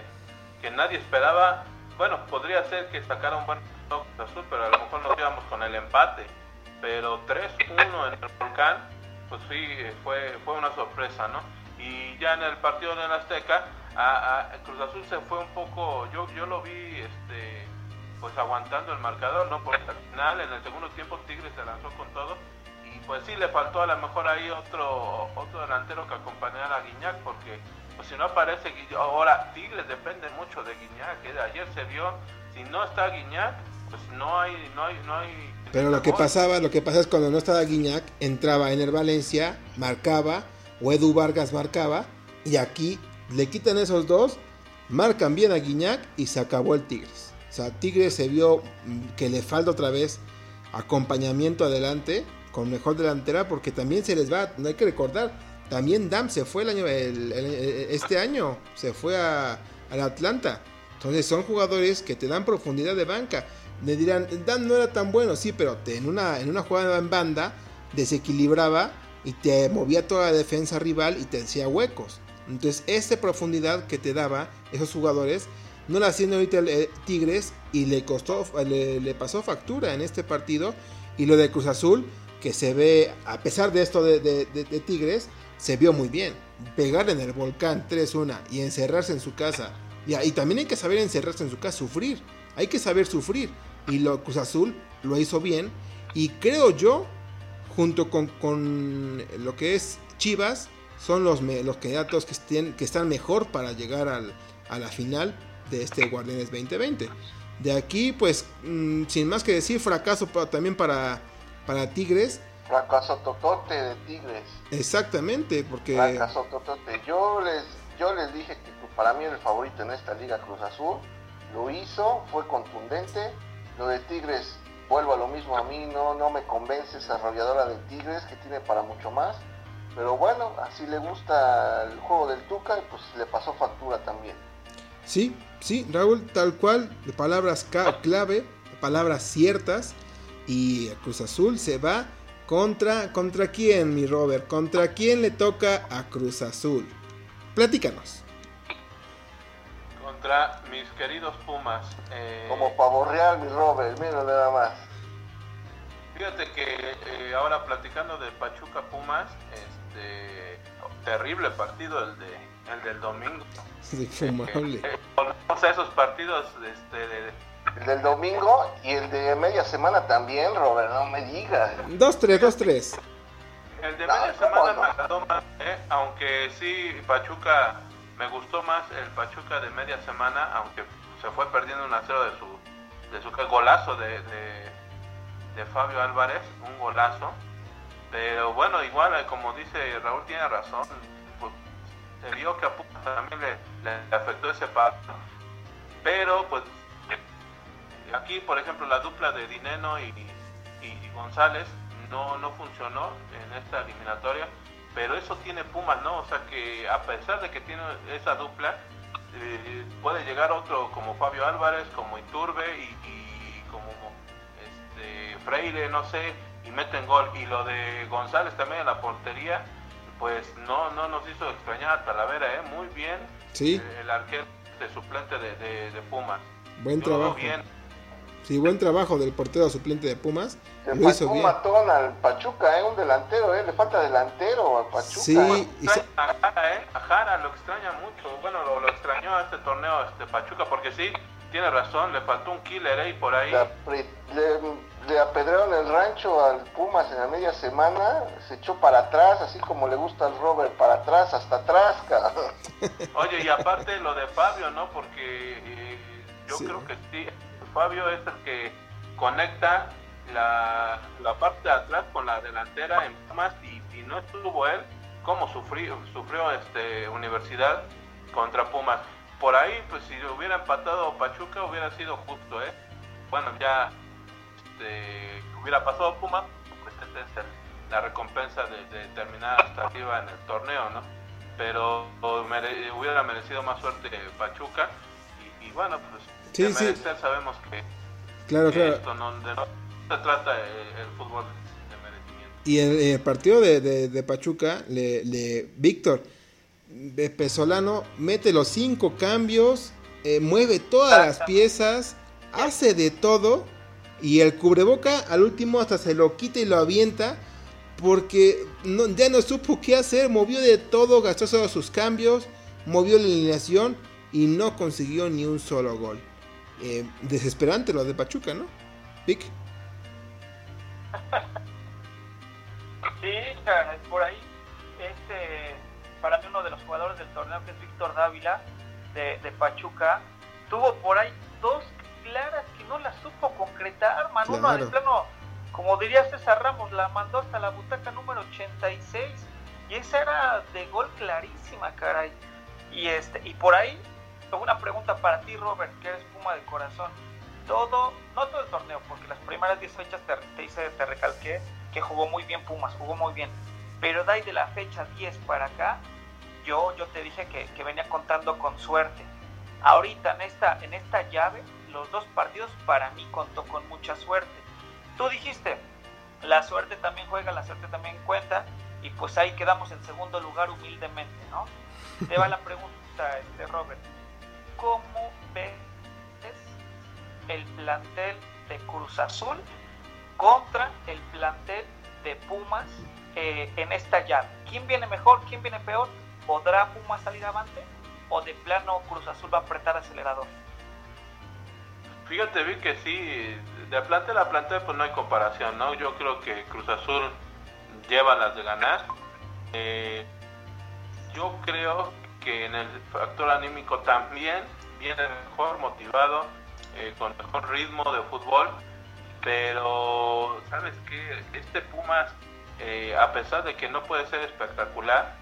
que nadie esperaba bueno, podría ser que sacara un buen Azul, pero a lo mejor nos íbamos con el empate. Pero 3-1 en el Volcán, pues sí, fue, fue una sorpresa, ¿no? Y ya en el partido en el Azteca, a, Cruz Azul se fue un poco, yo, yo lo vi este, pues aguantando el marcador, ¿no? Por el final, en el segundo tiempo Tigres se lanzó con todo y pues sí le faltó a lo mejor ahí otro, otro delantero que acompañara a Guiñac porque pues si no aparece ahora Tigres depende mucho de Guiñac, que ayer se vio, si no está Guiñac, pues no hay, no hay, no hay. Pero lo que pasaba, lo que pasa es cuando no estaba Guiñac, entraba en el Valencia, marcaba, o Edu Vargas marcaba, y aquí le quitan esos dos, marcan bien a Guiñac y se acabó el Tigres. O sea, Tigres se vio mm, que le falta otra vez acompañamiento adelante, con mejor delantera, porque también se les va, no hay que recordar, también Dam se fue el año, este año, se fue a, al Atlanta. Entonces son jugadores que te dan profundidad de banca. Me dirán, Dam no era tan bueno, sí, pero en una, en una jugada en banda desequilibraba y te movía toda la defensa rival y te hacía huecos. Entonces, esa profundidad que te daba esos jugadores, no la hacían ahorita eh, Tigres y le costó, le, pasó factura en este partido. Y lo de Cruz Azul, que se ve, a pesar de esto de Tigres, se vio muy bien. Pegar en el volcán 3-1 y encerrarse en su casa. Y, también hay que saber encerrarse en su casa, sufrir. Hay que saber sufrir. Y lo, Cruz Azul lo hizo bien. Y creo yo, junto con, lo que es Chivas, son los, los candidatos que, que están mejor para llegar a la final de este Guardianes 2020. De aquí, pues, mm, sin más que decir, fracaso también para, para Tigres Fracaso totote de Tigres. Exactamente, porque... Fracaso totote. Yo les, yo les dije que para mí el favorito en esta liga Cruz Azul. Lo hizo, fue contundente. Lo de Tigres, vuelvo a lo mismo a mí, no, no me convence esa arrolladora de Tigres que tiene para mucho más. Pero bueno, así le gusta el juego del Tuca y pues le pasó factura también. Sí, sí, Raúl, tal cual, de palabras clave, palabras ciertas. Y Cruz Azul se va ¿Contra, ¿Contra quién, mi Robert? ¿Contra quién le toca a Cruz Azul? Platícanos. Contra mis queridos Pumas. Eh... Como pavo real, mi Robert, mira nada más. Fíjate que eh, ahora platicando de Pachuca Pumas, este terrible partido el de el del domingo. Sí, fumable. Eh, eh, esos partidos este, de, el del domingo y el de media semana también, Robert, no me digas. 2-3, 2-3. El de media semana me agradó más, ¿eh? aunque sí, Pachuca, me gustó más el Pachuca de media semana, aunque se fue perdiendo un 0 de su, de su golazo de, de, Fabio Álvarez, un golazo. Pero bueno, igual, eh, como dice Raúl, tiene razón. Pues, se vio que a Pumas también le, le afectó ese paso. Pero pues aquí, por ejemplo, la dupla de Dineno y, González no, no funcionó en esta eliminatoria, pero eso tiene Pumas, ¿no? O sea que a pesar de que tiene esa dupla, eh, puede llegar otro como Fabio Álvarez, como Iturbe y, como este, Freire, no sé, y meten gol. Y lo de González también en la portería, pues no, no nos hizo extrañar a Talavera, ¿eh? Muy bien. Sí. Eh, el arquero este suplente de, de, Pumas. Buen trabajo. Bien. Sí, buen trabajo del portero suplente de Pumas. Le lo hizo un matón al Pachuca, ¿eh? un delantero, ¿eh? le falta delantero al Pachuca. Sí, y a, Jara, ¿eh? a Jara lo extraña mucho. Bueno, lo, lo extrañó a este torneo este Pachuca porque sí, tiene razón, le faltó un killer ahí por ahí. Le, le, apedrearon el rancho al Pumas en la media semana, se echó para atrás, así como le gusta al Robert, para atrás, hasta atrás, cara. Oye, y aparte lo de Fabio, ¿no? Porque eh, yo creo que sí, Fabio es el que conecta la, parte de atrás con la delantera en Pumas y, no estuvo él, ¿cómo sufrió, sufrió este Universidad contra Pumas? por ahí, pues si hubiera empatado Pachuca hubiera sido justo, ¿eh? Bueno, ya este, hubiera pasado Puma, pues esta es la recompensa de, terminar hasta arriba en el torneo, ¿no? Pero hubiera merecido más suerte Pachuca y, bueno, pues sí, merecer sabemos que, claro, claro. esto no, se trata el, fútbol de merecimiento. Y el, el partido de, de, Pachuca, le, le Víctor, Pesolano mete los cinco cambios, eh, mueve todas las piezas, hace de todo y el cubreboca al último hasta se lo quita y lo avienta porque ya no supo qué hacer, movió de todo, gastó todos sus cambios, movió la alineación y no consiguió ni un solo gol. Eh, desesperante lo de Pachuca, ¿no? Pic. Sí, por ahí. Este para mí uno de los jugadores del torneo, que es Víctor Dávila, de, Pachuca, tuvo por ahí dos claras que no las supo concretar, man. Uno de plano, como diría César Ramos, la mandó hasta la butaca número 86 y esa era de gol clarísima, caray. Y este y por ahí, una pregunta para ti, Robert, que eres Puma de corazón. Todo, no todo el torneo, porque las primeras 10 fechas te, te, hice, te recalqué que jugó muy bien Pumas, jugó muy bien pero de ahí de la fecha 10 para acá, yo, yo te dije que, que, venía contando con suerte. Ahorita en esta, en esta llave, los dos partidos para mí contó con mucha suerte. Tú dijiste, la suerte también juega, la suerte también cuenta, y pues ahí quedamos en segundo lugar humildemente, ¿no? Te va la pregunta, este Robert. ¿Cómo ves el plantel de Cruz Azul contra el plantel de Pumas eh, en esta llave. ¿Quién viene mejor? ¿Quién viene peor? ¿Podrá Puma salir avante? ¿O de plano Cruz Azul va a apretar acelerador? Fíjate, vi que sí, de plante a planta pues no hay comparación, ¿no? Yo creo que Cruz Azul lleva las de ganar. Eh, yo creo que en el factor anímico también viene mejor motivado, eh, con mejor ritmo de fútbol, pero sabes que este Pumas eh, a pesar de que no puede ser espectacular,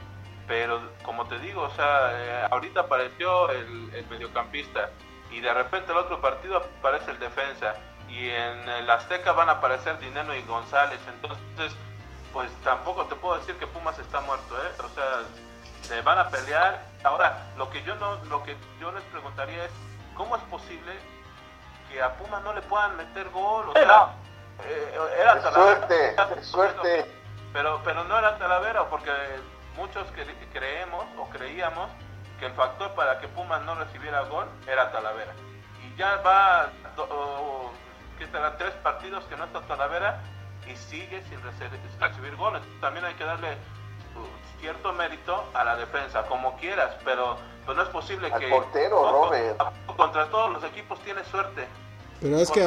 pero como te digo, o sea, eh, ahorita apareció el, mediocampista y de repente el otro partido aparece el defensa y en el Azteca van a aparecer Dineno y González, entonces pues tampoco te puedo decir que Pumas está muerto, ¿eh? o sea, se van a pelear. Ahora, lo que yo no, lo que yo les preguntaría es, ¿cómo es posible que a Pumas no le puedan meter gol? O sea, eh, era suerte, suerte. Pero, pero no era Talavera, porque muchos creemos o creíamos que el factor para que Pumas no recibiera gol era Talavera. Y ya va, que será tres partidos que no está Talavera y sigue sin recibir goles. También hay que darle cierto mérito a la defensa, como quieras, pero pues no es posible Al que... portero, Robert. Contra todos los equipos tiene suerte. Pero es que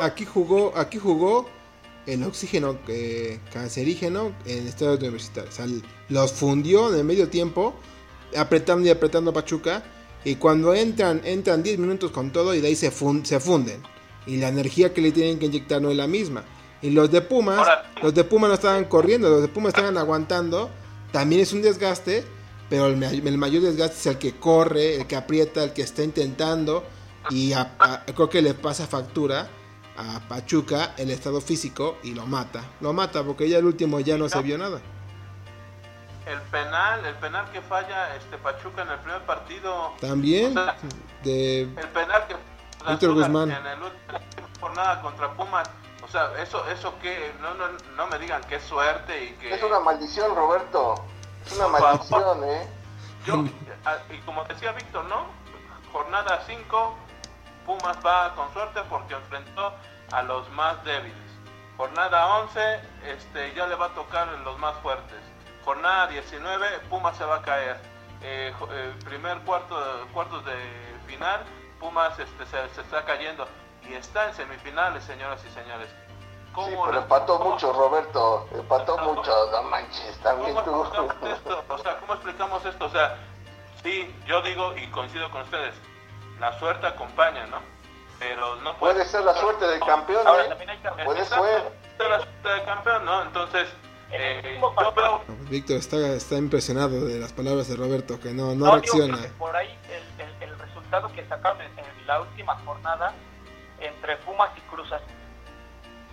aquí jugó, aquí jugó el oxígeno eh, cancerígeno en estados universitarios. O sea, los fundió en el medio tiempo, apretando y apretando a Pachuca. Y cuando entran, entran 10 minutos con todo y de ahí se, se funden. Y la energía que le tienen que inyectar no es la misma. Y los de Pumas, los de Pumas no estaban corriendo, los de Pumas estaban aguantando. También es un desgaste, pero el, mayor desgaste es el que corre, el que aprieta, el que está intentando. Y creo que le pasa factura a Pachuca el estado físico y lo mata. Lo mata porque ya el último ya no, se vio nada. El penal, el penal que falla este Pachuca en el primer partido. También de el penal que Víctor Guzmán en el último jornada contra Pumas. Sea, eso eso que no, no, no me digan que es suerte y que Es una maldición, Roberto. Es una maldición, eh. Yo, y como decía Víctor, ¿no? jornada 5, Pumas va con suerte porque enfrentó a los más débiles. Jornada 11, este, ya le va a tocar los más fuertes. Jornada 19, Pumas se va a caer. Eh, eh, primer cuarto, cuartos de final, Pumas este, se, está cayendo y está en semifinales, señoras y señores. ¿Cómo sí, pero empató mucho, Roberto. Empató mucho, no manches, también tú. Esto? O sea, ¿cómo explicamos esto? O sea, sí, yo digo y coincido con ustedes, la suerte acompaña, ¿no? Pero no puede, ser la suerte del campeón. Ahora, ¿eh? Puede ser la suerte del campeón, ¿no? Entonces, eh, yo veo... Víctor está, está impresionado de las palabras de Roberto, que no, no, reacciona. por ahí el, el, resultado que sacaron en, la última jornada entre Pumas y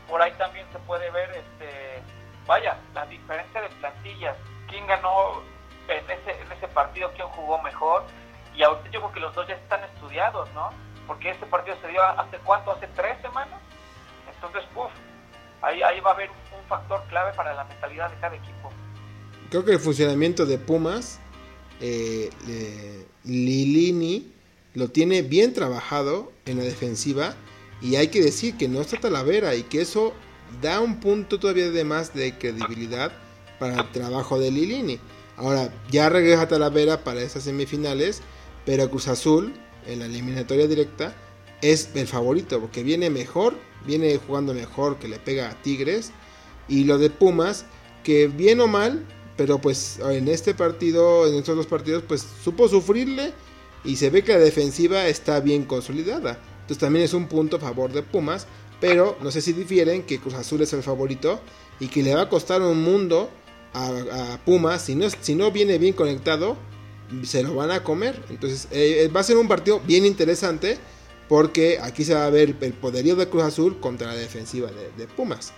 por ahí también se puede ver, este, vaya, la diferencia de plantillas. ¿Quién ganó en ese, en ese partido? ¿Quién jugó mejor? Y ahorita yo creo que los dos ya están estudiados, ¿no? Porque este partido se dio hace cuánto, hace tres semanas. Entonces, uff, ahí, ahí va a haber un factor clave para la mentalidad de cada equipo. Creo que el funcionamiento de Pumas, eh, Lilini lo tiene bien trabajado en la defensiva y hay que decir que no está Talavera y que eso da un punto todavía de más de credibilidad para el trabajo de Lilini. Ahora, ya regresa Talavera para esas semifinales pero Cruz Azul, en la eliminatoria directa, es el favorito porque viene mejor, viene jugando mejor que le pega a Tigres. Y lo de Pumas, que bien o mal, pero pues en este partido, en estos dos partidos, pues supo sufrirle y se ve que la defensiva está bien consolidada. Entonces también es un punto a favor de Pumas, pero no sé si difieren que Cruz Azul es el favorito y que le va a costar un mundo a, Pumas si no, si no viene bien conectado se lo van a comer. Entonces eh, va a ser un partido bien interesante porque aquí se va a ver el poderío de Cruz Azul contra la defensiva de, Pumas.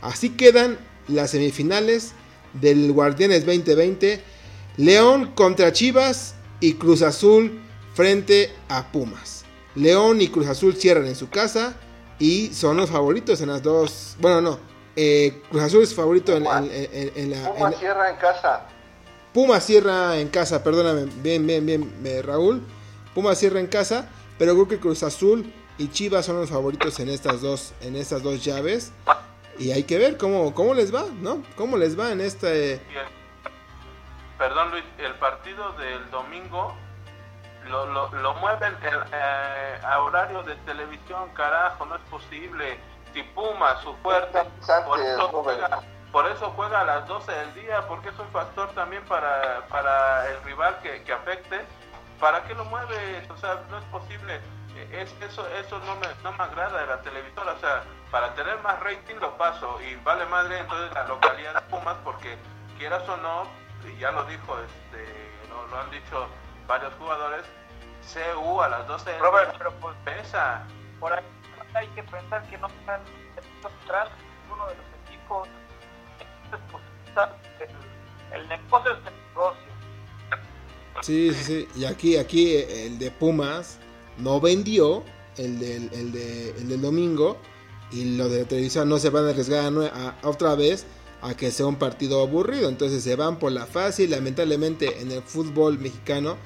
Así quedan las semifinales del Guardianes 2020. León contra Chivas y Cruz Azul frente a Pumas. León y Cruz Azul cierran en su casa y son los favoritos en las dos. Bueno, no. Eh, Cruz Azul es favorito en, la. Pumas cierra en casa. Puma cierra en casa, perdóname, bien, bien, bien, Raúl. Puma cierra en casa, pero creo que Cruz Azul y Chivas son los favoritos en estas dos, en estas dos llaves. Y hay que ver cómo, cómo les va, ¿no? Cómo les va en este... Perdón Luis, el partido del domingo lo, lo, mueven eh, a horario de televisión, carajo, no es posible. Si Puma, su fuerte, por eso juega a las 12 del día, porque es un factor también para, para el rival que, que afecte. ¿Para qué lo mueve? O sea, no es posible. E, es, eso eso no me, no me agrada de la televisora. O sea, para tener más rating lo paso. Y vale madre entonces la localidad de Pumas, porque quieras o no, y ya lo dijo, este, lo, han dicho varios jugadores, CU a las 12 del Robert, pero pues, pesa. Por ahí hay que pensar que no están central uno de los equipos el, negocio es el negocio. Sí, sí, sí. Y aquí, aquí el de Pumas no vendió el del, el de, el del domingo y lo de la televisión no se van a arriesgar a, otra vez a que sea un partido aburrido. Entonces se van por la fácil. Lamentablemente en el fútbol mexicano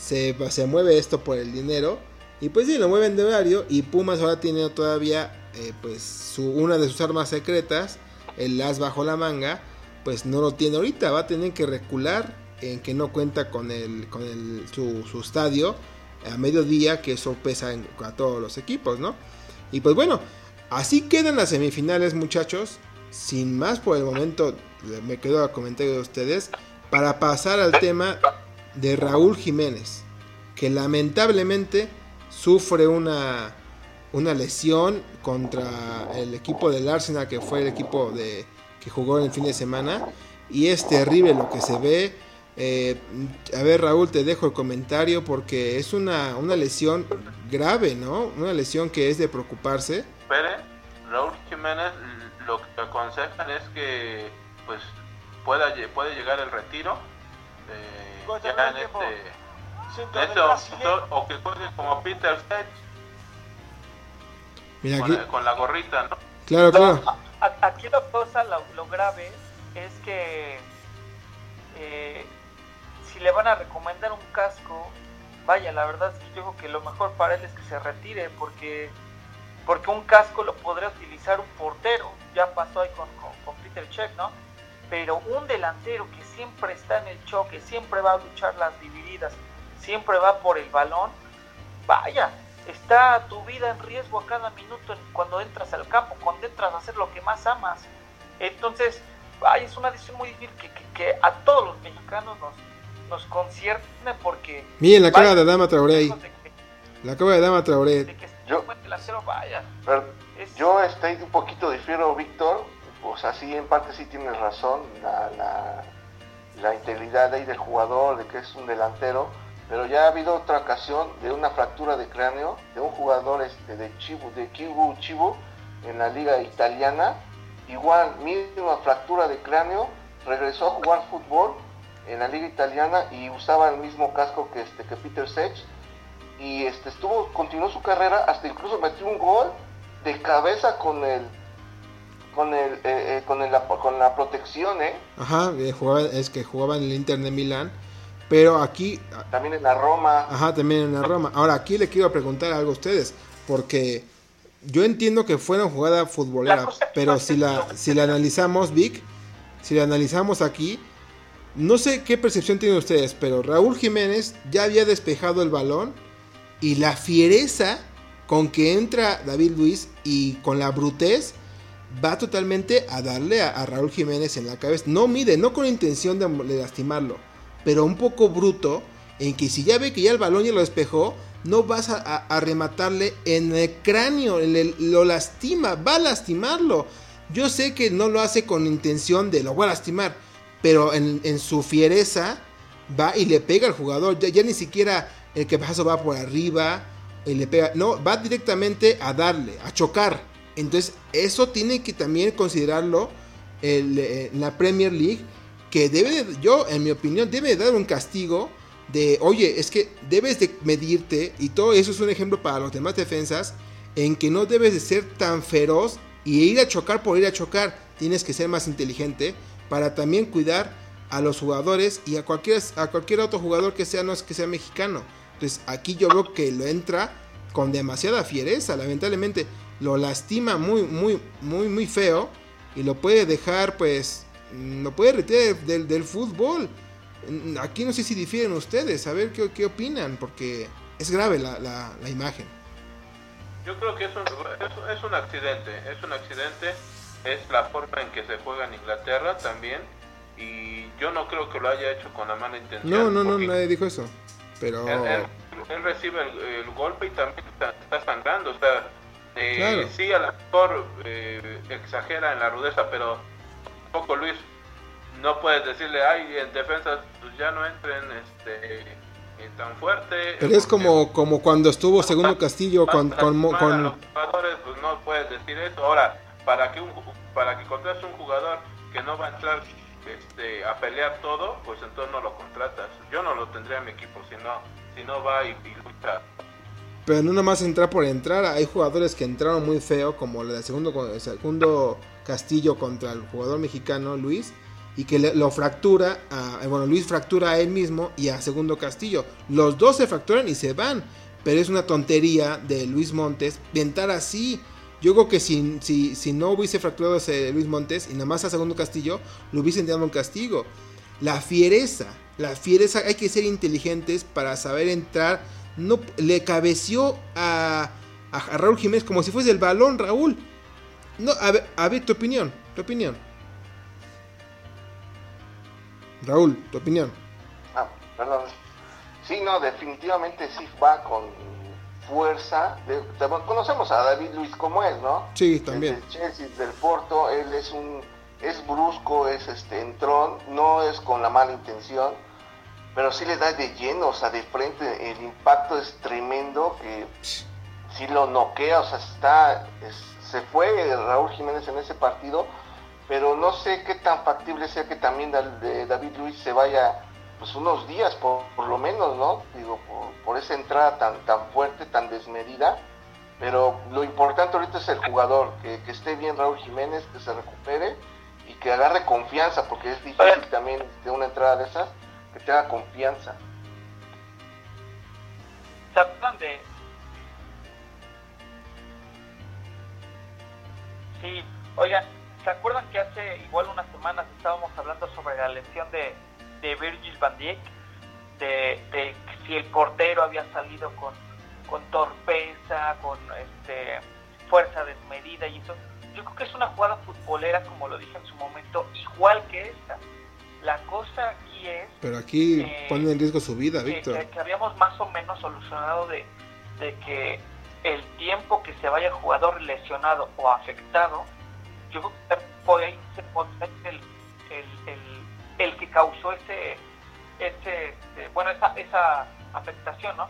se, se mueve esto por el dinero. Y pues sí, lo mueven de horario. Y Pumas ahora tiene todavía eh, pues su, una de sus armas secretas el as bajo la manga, pues no lo tiene ahorita, va a tener que recular en que no cuenta con, el, con el, su, estadio a mediodía, que eso pesa en, a todos los equipos, ¿no? Y pues bueno, así quedan las semifinales, muchachos. Sin más por el momento, me quedo a comentario de ustedes para pasar al tema de Raúl Jiménez, que lamentablemente sufre una una lesión contra el equipo del Arsenal, que fue el equipo de, que jugó en el fin de semana. Y es terrible lo que se ve. Eh, a ver, Raúl, te dejo el comentario porque es una, una lesión grave, ¿no? Una lesión que es de preocuparse. Raúl Jiménez lo que aconsejan es que pues pueda puede llegar el retiro. Eh, ya en este, este o, que juegue como Peter Sech con, la, gorrita, ¿no? Claro, claro. aquí la cosa, lo, grave es que eh, si le van a recomendar un casco, vaya, la verdad es que yo creo que lo mejor para él es que se retire porque porque un casco lo podría utilizar un portero, ya pasó ahí con, con, Peter Check, ¿no? Pero un delantero que siempre está en el choque, siempre va a luchar las divididas, siempre va por el balón, vaya, está tu vida en riesgo a cada minuto cuando entras al campo, cuando entras a hacer lo que más amas. Entonces, vaya, es una decisión muy difícil que, que, a todos los mexicanos nos, nos concierne porque... Miren la cara de Dama Traoré ahí. La cara de Dama Traoré. yo, yo estoy un poquito difiero, Víctor. Pues así en parte sí tienes razón. La, la, integridad ahí del jugador, de que es un delantero pero ya ha habido otra ocasión de una fractura de cráneo de un jugador este, de Chivo, de Kibu Chivo en la liga italiana, igual misma fractura de cráneo, regresó a jugar fútbol en la liga italiana y usaba el mismo casco que este que Peter Sech y este estuvo continuó su carrera hasta incluso metió un gol de cabeza con el con el eh, eh, con el con la protección eh ajá eh, es que jugaba en el Inter de Milán pero aquí... También en la Roma. Ajá, también en la Roma. Ahora, aquí le quiero preguntar algo a ustedes, porque yo entiendo que fue una jugada futbolera, pero si la, si la analizamos, Vic, si la analizamos aquí, no sé qué percepción tienen ustedes, pero Raúl Jiménez ya había despejado el balón y la fiereza con que entra David Luis y con la brutez va totalmente a darle a, Raúl Jiménez en la cabeza. No mide, no con intención de lastimarlo pero un poco bruto, en que si ya ve que ya el balón ya lo despejó, no vas a, rematarle en el cráneo, lo lastima, va a lastimarlo. Yo sé que no lo hace con intención de lo voy a lastimar, pero en, su fiereza va y le pega al jugador. Ya, ni siquiera el que pasó va por arriba y le pega, no, va directamente a darle, a chocar. Entonces, eso tiene que también considerarlo en eh, la Premier League que debe, yo en mi opinión, debe dar un castigo de, oye, es que debes de medirte, y todo eso es un ejemplo para los demás defensas, en que no debes de ser tan feroz y ir a chocar por ir a chocar, tienes que ser más inteligente para también cuidar a los jugadores y a cualquier, a cualquier otro jugador que sea, no es que sea mexicano. Entonces aquí yo veo que lo entra con demasiada fiereza, lamentablemente lo lastima muy, muy, muy, muy feo y lo puede dejar pues no puede retirar del, fútbol. Aquí no sé si difieren ustedes, a ver qué, qué opinan, porque es grave la, la, imagen. Yo creo que es un, es, un accidente, es un accidente, es la forma en que se juega en Inglaterra también, y yo no creo que lo haya hecho con la mala intención. No, no, no, nadie dijo eso, pero... Él, recibe el, golpe y también está, sangrando, o sea, eh, sí, a lo mejor eh, exagera en la rudeza, pero poco Luis, no puedes decirle, ay, en defensa pues ya no entren este, tan fuerte. Pero es como, como cuando estuvo Segundo Castillo con... con, con... los jugadores, pues no puedes decir eso. Ahora, para que, un, para que contrates un jugador que no va a entrar este, a pelear todo, pues entonces no lo contratas. Yo no lo tendría en mi equipo si no, si no va y, lucha pero no nomás entrar por entrar, hay jugadores que entraron muy feo, como el segundo, el segundo Castillo contra el jugador mexicano Luis y que lo fractura, a, bueno, Luis fractura a él mismo y a Segundo Castillo. Los dos se fracturan y se van, pero es una tontería de Luis Montes ventar así. Yo creo que si, si, si no hubiese fracturado Luis Montes y nada más a Segundo Castillo, lo hubiesen dado un castigo. La fiereza, la fiereza, hay que ser inteligentes para saber entrar. No, le cabeció a, a Raúl Jiménez como si fuese el balón, Raúl no, a ver, a ver, tu opinión, tu opinión. Raúl, tu opinión. Ah, perdón. Sí, no, definitivamente sí va con fuerza. conocemos a David Luis como es, ¿no? Sí, también. Del Chelsea, del Porto, él es un es brusco, es este entrón, no es con la mala intención, pero sí le da de lleno, o sea, de frente, el impacto es tremendo que sí lo noquea, o sea, está se fue Raúl Jiménez en ese partido, pero no sé qué tan factible sea que también David Luis se vaya pues unos días por, lo menos, ¿no? Digo, por, esa entrada tan, tan fuerte, tan desmedida. Pero lo importante ahorita es el jugador, que, esté bien Raúl Jiménez, que se recupere y que agarre confianza, porque es difícil también de una entrada de esas, que tenga confianza. ¿Se acuerdan de...? Sí, oigan, ¿se acuerdan que hace igual unas semanas estábamos hablando sobre la lesión de, de Virgil van Dijk? De, de si el portero había salido con, con torpeza, con este fuerza desmedida y eso. Yo creo que es una jugada futbolera, como lo dije en su momento, igual que esta. La cosa aquí es... Pero aquí eh, pone en riesgo su vida, Víctor. Que, habíamos más o menos solucionado de, de que el tiempo que se vaya el jugador lesionado o afectado, yo creo que por ahí se el, el, el, que causó ese, ese este, bueno, esa, esa afectación, ¿no?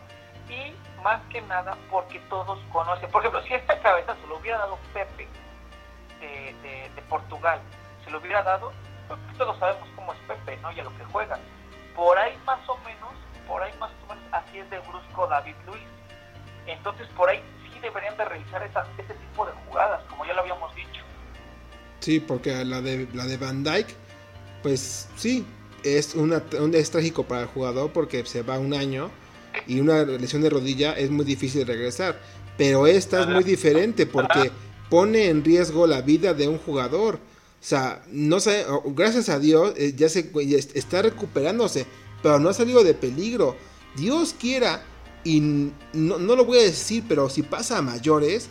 Y más que nada porque todos conocen, por ejemplo, si esta cabeza se lo hubiera dado Pepe de, de, Portugal, se lo hubiera dado, pues todos sabemos cómo es Pepe, ¿no? Y a lo que juega. Por ahí más o menos, por ahí más o menos, así es de brusco David Luis. Entonces por ahí sí deberían de realizar esa, ese tipo de jugadas, como ya lo habíamos dicho. Sí, porque la de, la de Van Dyke, pues sí, es, una, es trágico para el jugador porque se va un año y una lesión de rodilla es muy difícil regresar. Pero esta es muy diferente porque pone en riesgo la vida de un jugador. O sea, no sé, gracias a Dios eh, ya se está recuperándose, pero no ha salido de peligro. Dios quiera, y no, lo voy a decir, pero si pasa a mayores,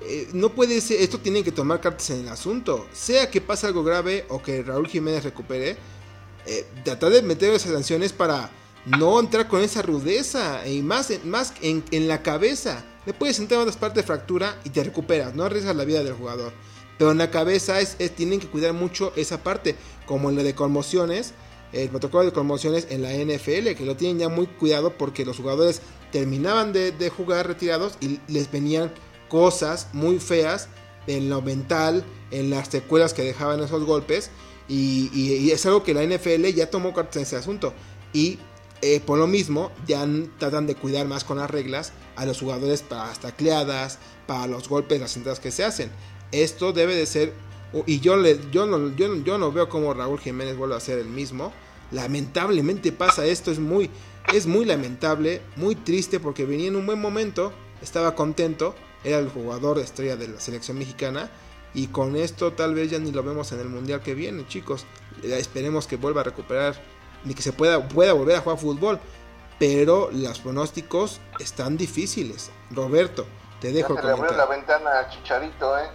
eh, no puede ser, esto tienen que tomar cartas en el asunto. Sea que pase algo grave o que Raúl Jiménez recupere, eh, tratar de meter esas sanciones para no entrar con esa rudeza y más, más en, la cabeza. Le puedes entrar en otras partes de fractura y te recuperas, no arriesgas la vida del jugador. Pero en la cabeza es, tienen que cuidar mucho esa parte, como en la de conmociones, el protocolo de conmociones en la NFL, que lo tienen ya muy cuidado porque los jugadores terminaban de, jugar retirados y les venían cosas muy feas en lo mental, en las secuelas que dejaban esos golpes. Y, es algo que la NFL ya tomó cartas en ese asunto. Y eh, por lo mismo, ya tratan de cuidar más con las reglas a los jugadores para las tacleadas, para los golpes, las entradas que se hacen. Esto debe de ser, y yo, le, yo, no, yo, yo no veo como Raúl Jiménez vuelve a ser el mismo. Lamentablemente pasa esto, es muy, es muy lamentable, muy triste porque venía en un buen momento, estaba contento, era el jugador de estrella de la selección mexicana. Y con esto tal vez ya ni lo vemos en el mundial que viene, chicos. Esperemos que vuelva a recuperar ni que se pueda, pueda volver a jugar fútbol. Pero los pronósticos están difíciles. Roberto, te dejo ya se le abrió la ventana a Chicharito, ¿eh?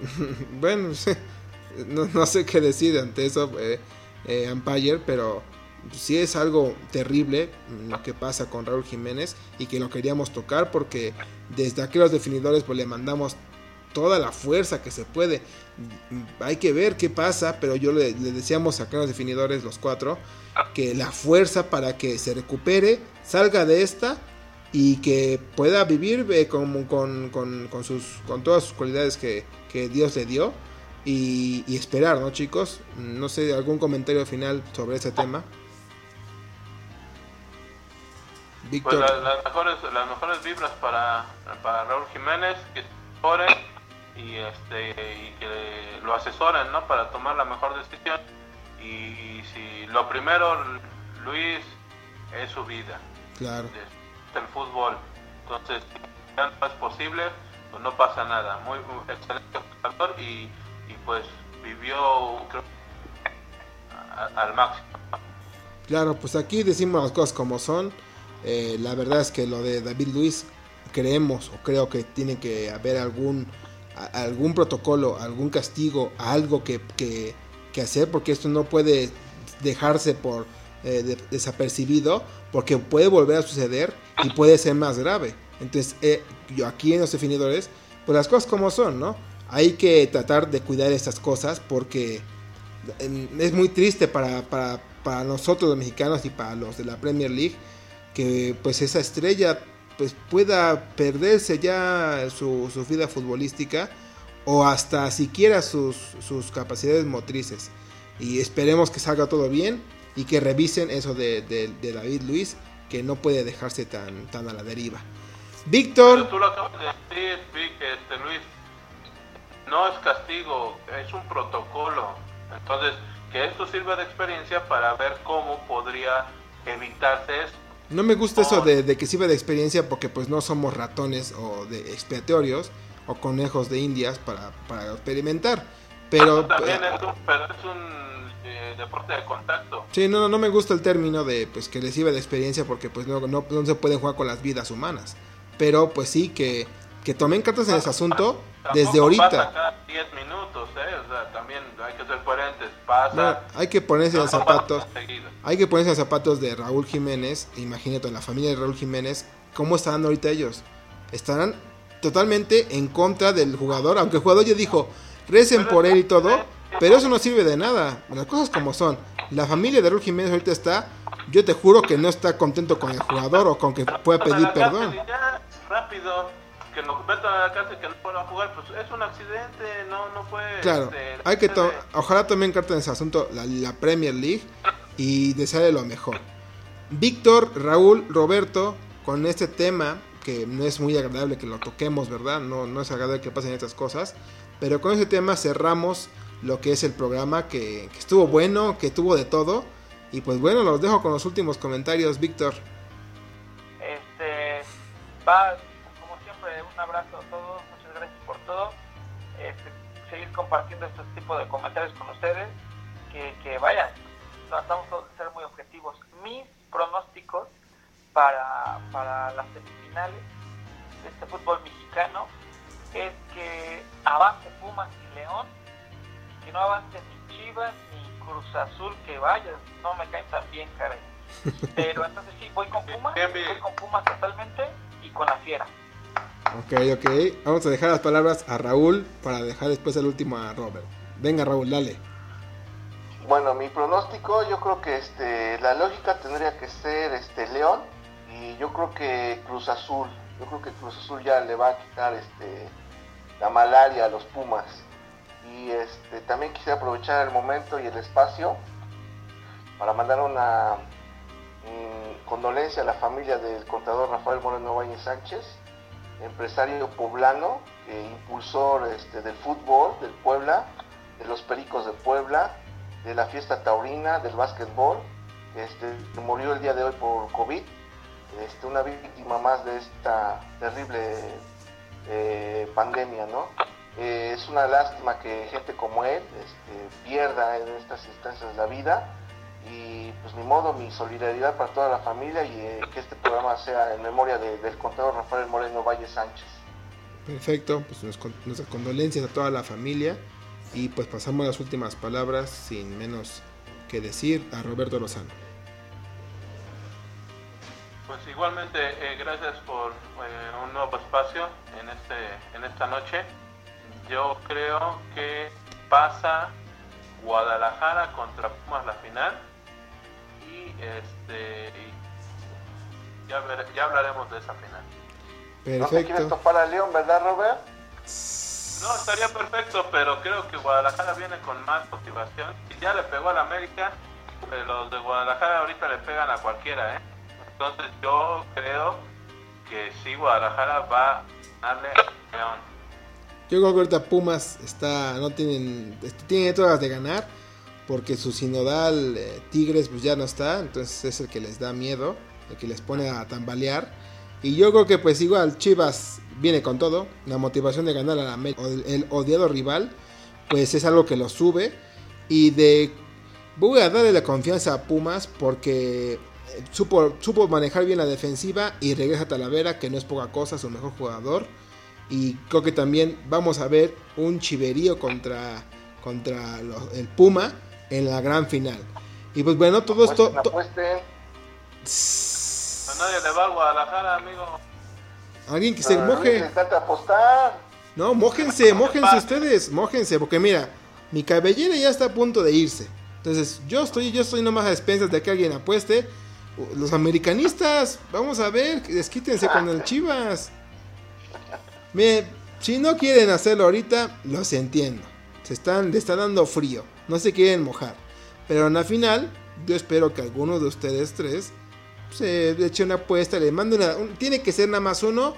bueno, no, sé qué decir ante eso, eh, eh, pero sí es algo terrible lo que pasa con Raúl Jiménez y que lo queríamos tocar porque desde aquellos definidores pues le mandamos toda la fuerza que se puede. Hay que ver qué pasa, pero yo le, decíamos acá a los definidores, los cuatro, que la fuerza para que se recupere, salga de esta y que pueda vivir eh, con, con, sus, con todas sus cualidades que, Dios le dio. Y, esperar, ¿no, chicos? No sé, algún comentario final sobre ese tema. Víctor. Pues las, mejores, las mejores vibras para, para Raúl Jiménez, que y este y que lo asesoren ¿no? para tomar la mejor decisión y, si lo primero Luis es su vida claro el fútbol. Entonces si no es posible pues no pasa nada. Muy, excelente jugador y, pues vivió al máximo. Claro pues aquí decimos las cosas como son. Eh, la verdad es que lo de David Luis creemos o creo que tiene que haber algún algún protocolo, algún castigo, algo que, hacer, porque esto no puede dejarse por eh, desapercibido, porque puede volver a suceder y puede ser más grave. Entonces, eh, yo aquí en los definidores, pues las cosas como son, ¿no? Hay que tratar de cuidar estas cosas porque es muy triste para, para, para nosotros los mexicanos y para los de la Premier League que pues esa estrella pues pueda perderse ya su, vida futbolística o hasta siquiera sus, sus, capacidades motrices. Y esperemos que salga todo bien y que revisen eso de, David Luis, que no puede dejarse tan, tan a la deriva. Víctor. tú lo acabas de decir, este, Luis. No es castigo, es un protocolo. Entonces, que esto sirva de experiencia para ver cómo podría evitarse esto No me gusta eso de, de, que sirva de experiencia porque pues no somos ratones o de expiatorios o conejos de indias para, para experimentar. Pero, también es un, pero es un deporte de contacto. Sí, no, no me gusta el término de pues que les sirva de experiencia porque pues no, no, no se pueden jugar con las vidas humanas. Pero pues sí que, que tomen cartas en ese asunto desde ahorita. Pasa cada 10 minutos, ¿eh? O sea, también hay que ser coherentes. Pasa. hay que ponerse los zapatos. Hay que ponerse los zapatos de Raúl Jiménez. Imagínate, en la familia de Raúl Jiménez, ¿cómo estarán ahorita ellos? Estarán totalmente en contra del jugador, aunque el jugador ya dijo, recen por él y todo, pero eso no sirve de nada. Las cosas como son. La familia de Raúl Jiménez ahorita está, yo te juro que no está contento con el jugador o con que pueda pedir perdón. rápido que lo metan a la cárcel que no puedan jugar, pues es un accidente, no, no fue... Claro, este, hay que ojalá también carta en ese asunto la, la, Premier League y desearle lo mejor. Víctor, Raúl, Roberto, con este tema, que no es muy agradable que lo toquemos, ¿verdad? No, no es agradable que pasen estas cosas, pero con este tema cerramos lo que es el programa, que, estuvo bueno, que tuvo de todo. Y pues bueno, los dejo con los últimos comentarios, Víctor. Este, va un abrazo a todos, muchas gracias por todo. Este, seguir compartiendo este tipo de comentarios con ustedes. Que, que vaya, tratamos de ser muy objetivos. Mis pronósticos para, para las semifinales de este fútbol mexicano es que avance que no avance ni Chivas ni Cruz Azul, que vaya, no me caen tan bien, caray. Pero entonces sí, voy con Pumas, voy con Pumas totalmente y con la fiera. Ok, ok. Vamos a dejar las palabras a Raúl para dejar después el último a Robert. Venga, Raúl, dale. Bueno, mi pronóstico, yo creo que este, la lógica tendría que ser este León y yo creo que Cruz Azul. Yo creo que Cruz Azul ya le va a quitar este, la malaria a los Pumas. Y este, también quisiera aprovechar el momento y el espacio para mandar una mm, condolencia a la familia del contador Rafael Moreno Valle Sánchez empresario poblano, impulsor este, del fútbol del Puebla, de los Pericos de Puebla, de la fiesta taurina, del básquetbol, este, murió el día de hoy por COVID, una víctima más de esta terrible eh, pandemia, ¿no? Eh, es una lástima que gente como él este, pierda en estas instancias la vida y pues ni modo, mi solidaridad para toda la familia y eh, que este programa sea en memoria del contador Rafael Moreno Valle Sánchez. Perfecto, pues nuestras condolencias a toda la familia y pues pasamos las últimas palabras sin menos que decir a Roberto Lozano. Pues igualmente eh, gracias por eh, un nuevo espacio en este en esta noche. Yo creo que pasa Guadalajara contra Pumas la final este ya, ya hablaremos de esa final. Perfecto. No te quieres topar a León, ¿verdad, Robert? No, estaría perfecto, pero creo que Guadalajara viene con más motivación. Y ya le pegó al América, pero los de Guadalajara ahorita le pegan a cualquiera, ¿eh? Entonces yo creo que sí, Guadalajara va a darle a León. Yo creo que ahorita Pumas está, no tienen, tiene todas de ganar porque su sinodal eh, Tigres pues ya no está, entonces es el que les da miedo, el que les pone a tambalear. Y yo creo que pues igual Chivas viene con todo, la motivación de ganar a la el odiado rival, pues es algo que lo sube. Y de voy a darle la confianza a Pumas porque eh, supo, supo manejar bien la defensiva y regresa a Talavera, que no es poca cosa, su mejor jugador. Y creo que también vamos a ver un chiverío contra, contra el Puma en la gran final. Y pues bueno, todo esto... To a nadie le va a Guadalajara, amigo. Alguien que se moje. apostar. No, mojense, mojense ustedes, mojense, porque mira, mi cabellera ya está a punto de irse. Entonces, yo estoy, yo estoy nomás a expensas de que alguien apueste. Los americanistas, vamos a ver, desquítense con el Chivas. Miren, si no quieren hacerlo ahorita, los entiendo. Se están, le está dando frío no se quieren mojar. Pero en la final, yo espero que alguno de ustedes tres se eche una apuesta, le mande una. tiene que ser nada más uno,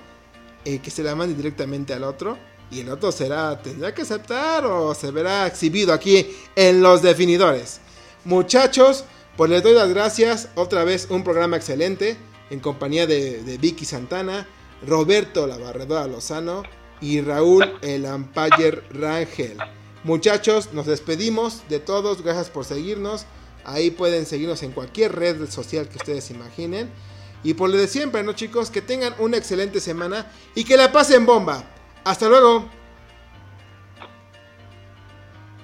eh, que se la mande directamente al otro. Y el otro será, tendrá que aceptar o se verá exhibido aquí en los definidores. Muchachos, pues les doy las gracias. Otra vez un programa excelente. en compañía de, Vicky Santana, Roberto La Barredora Lozano y Raúl El Ampayer Rangel. Muchachos, nos despedimos de todos, gracias por seguirnos. Ahí pueden seguirnos en cualquier red social que ustedes imaginen. Y por lo de siempre, ¿no chicos? Que tengan una excelente semana y que la pasen bomba. Hasta luego.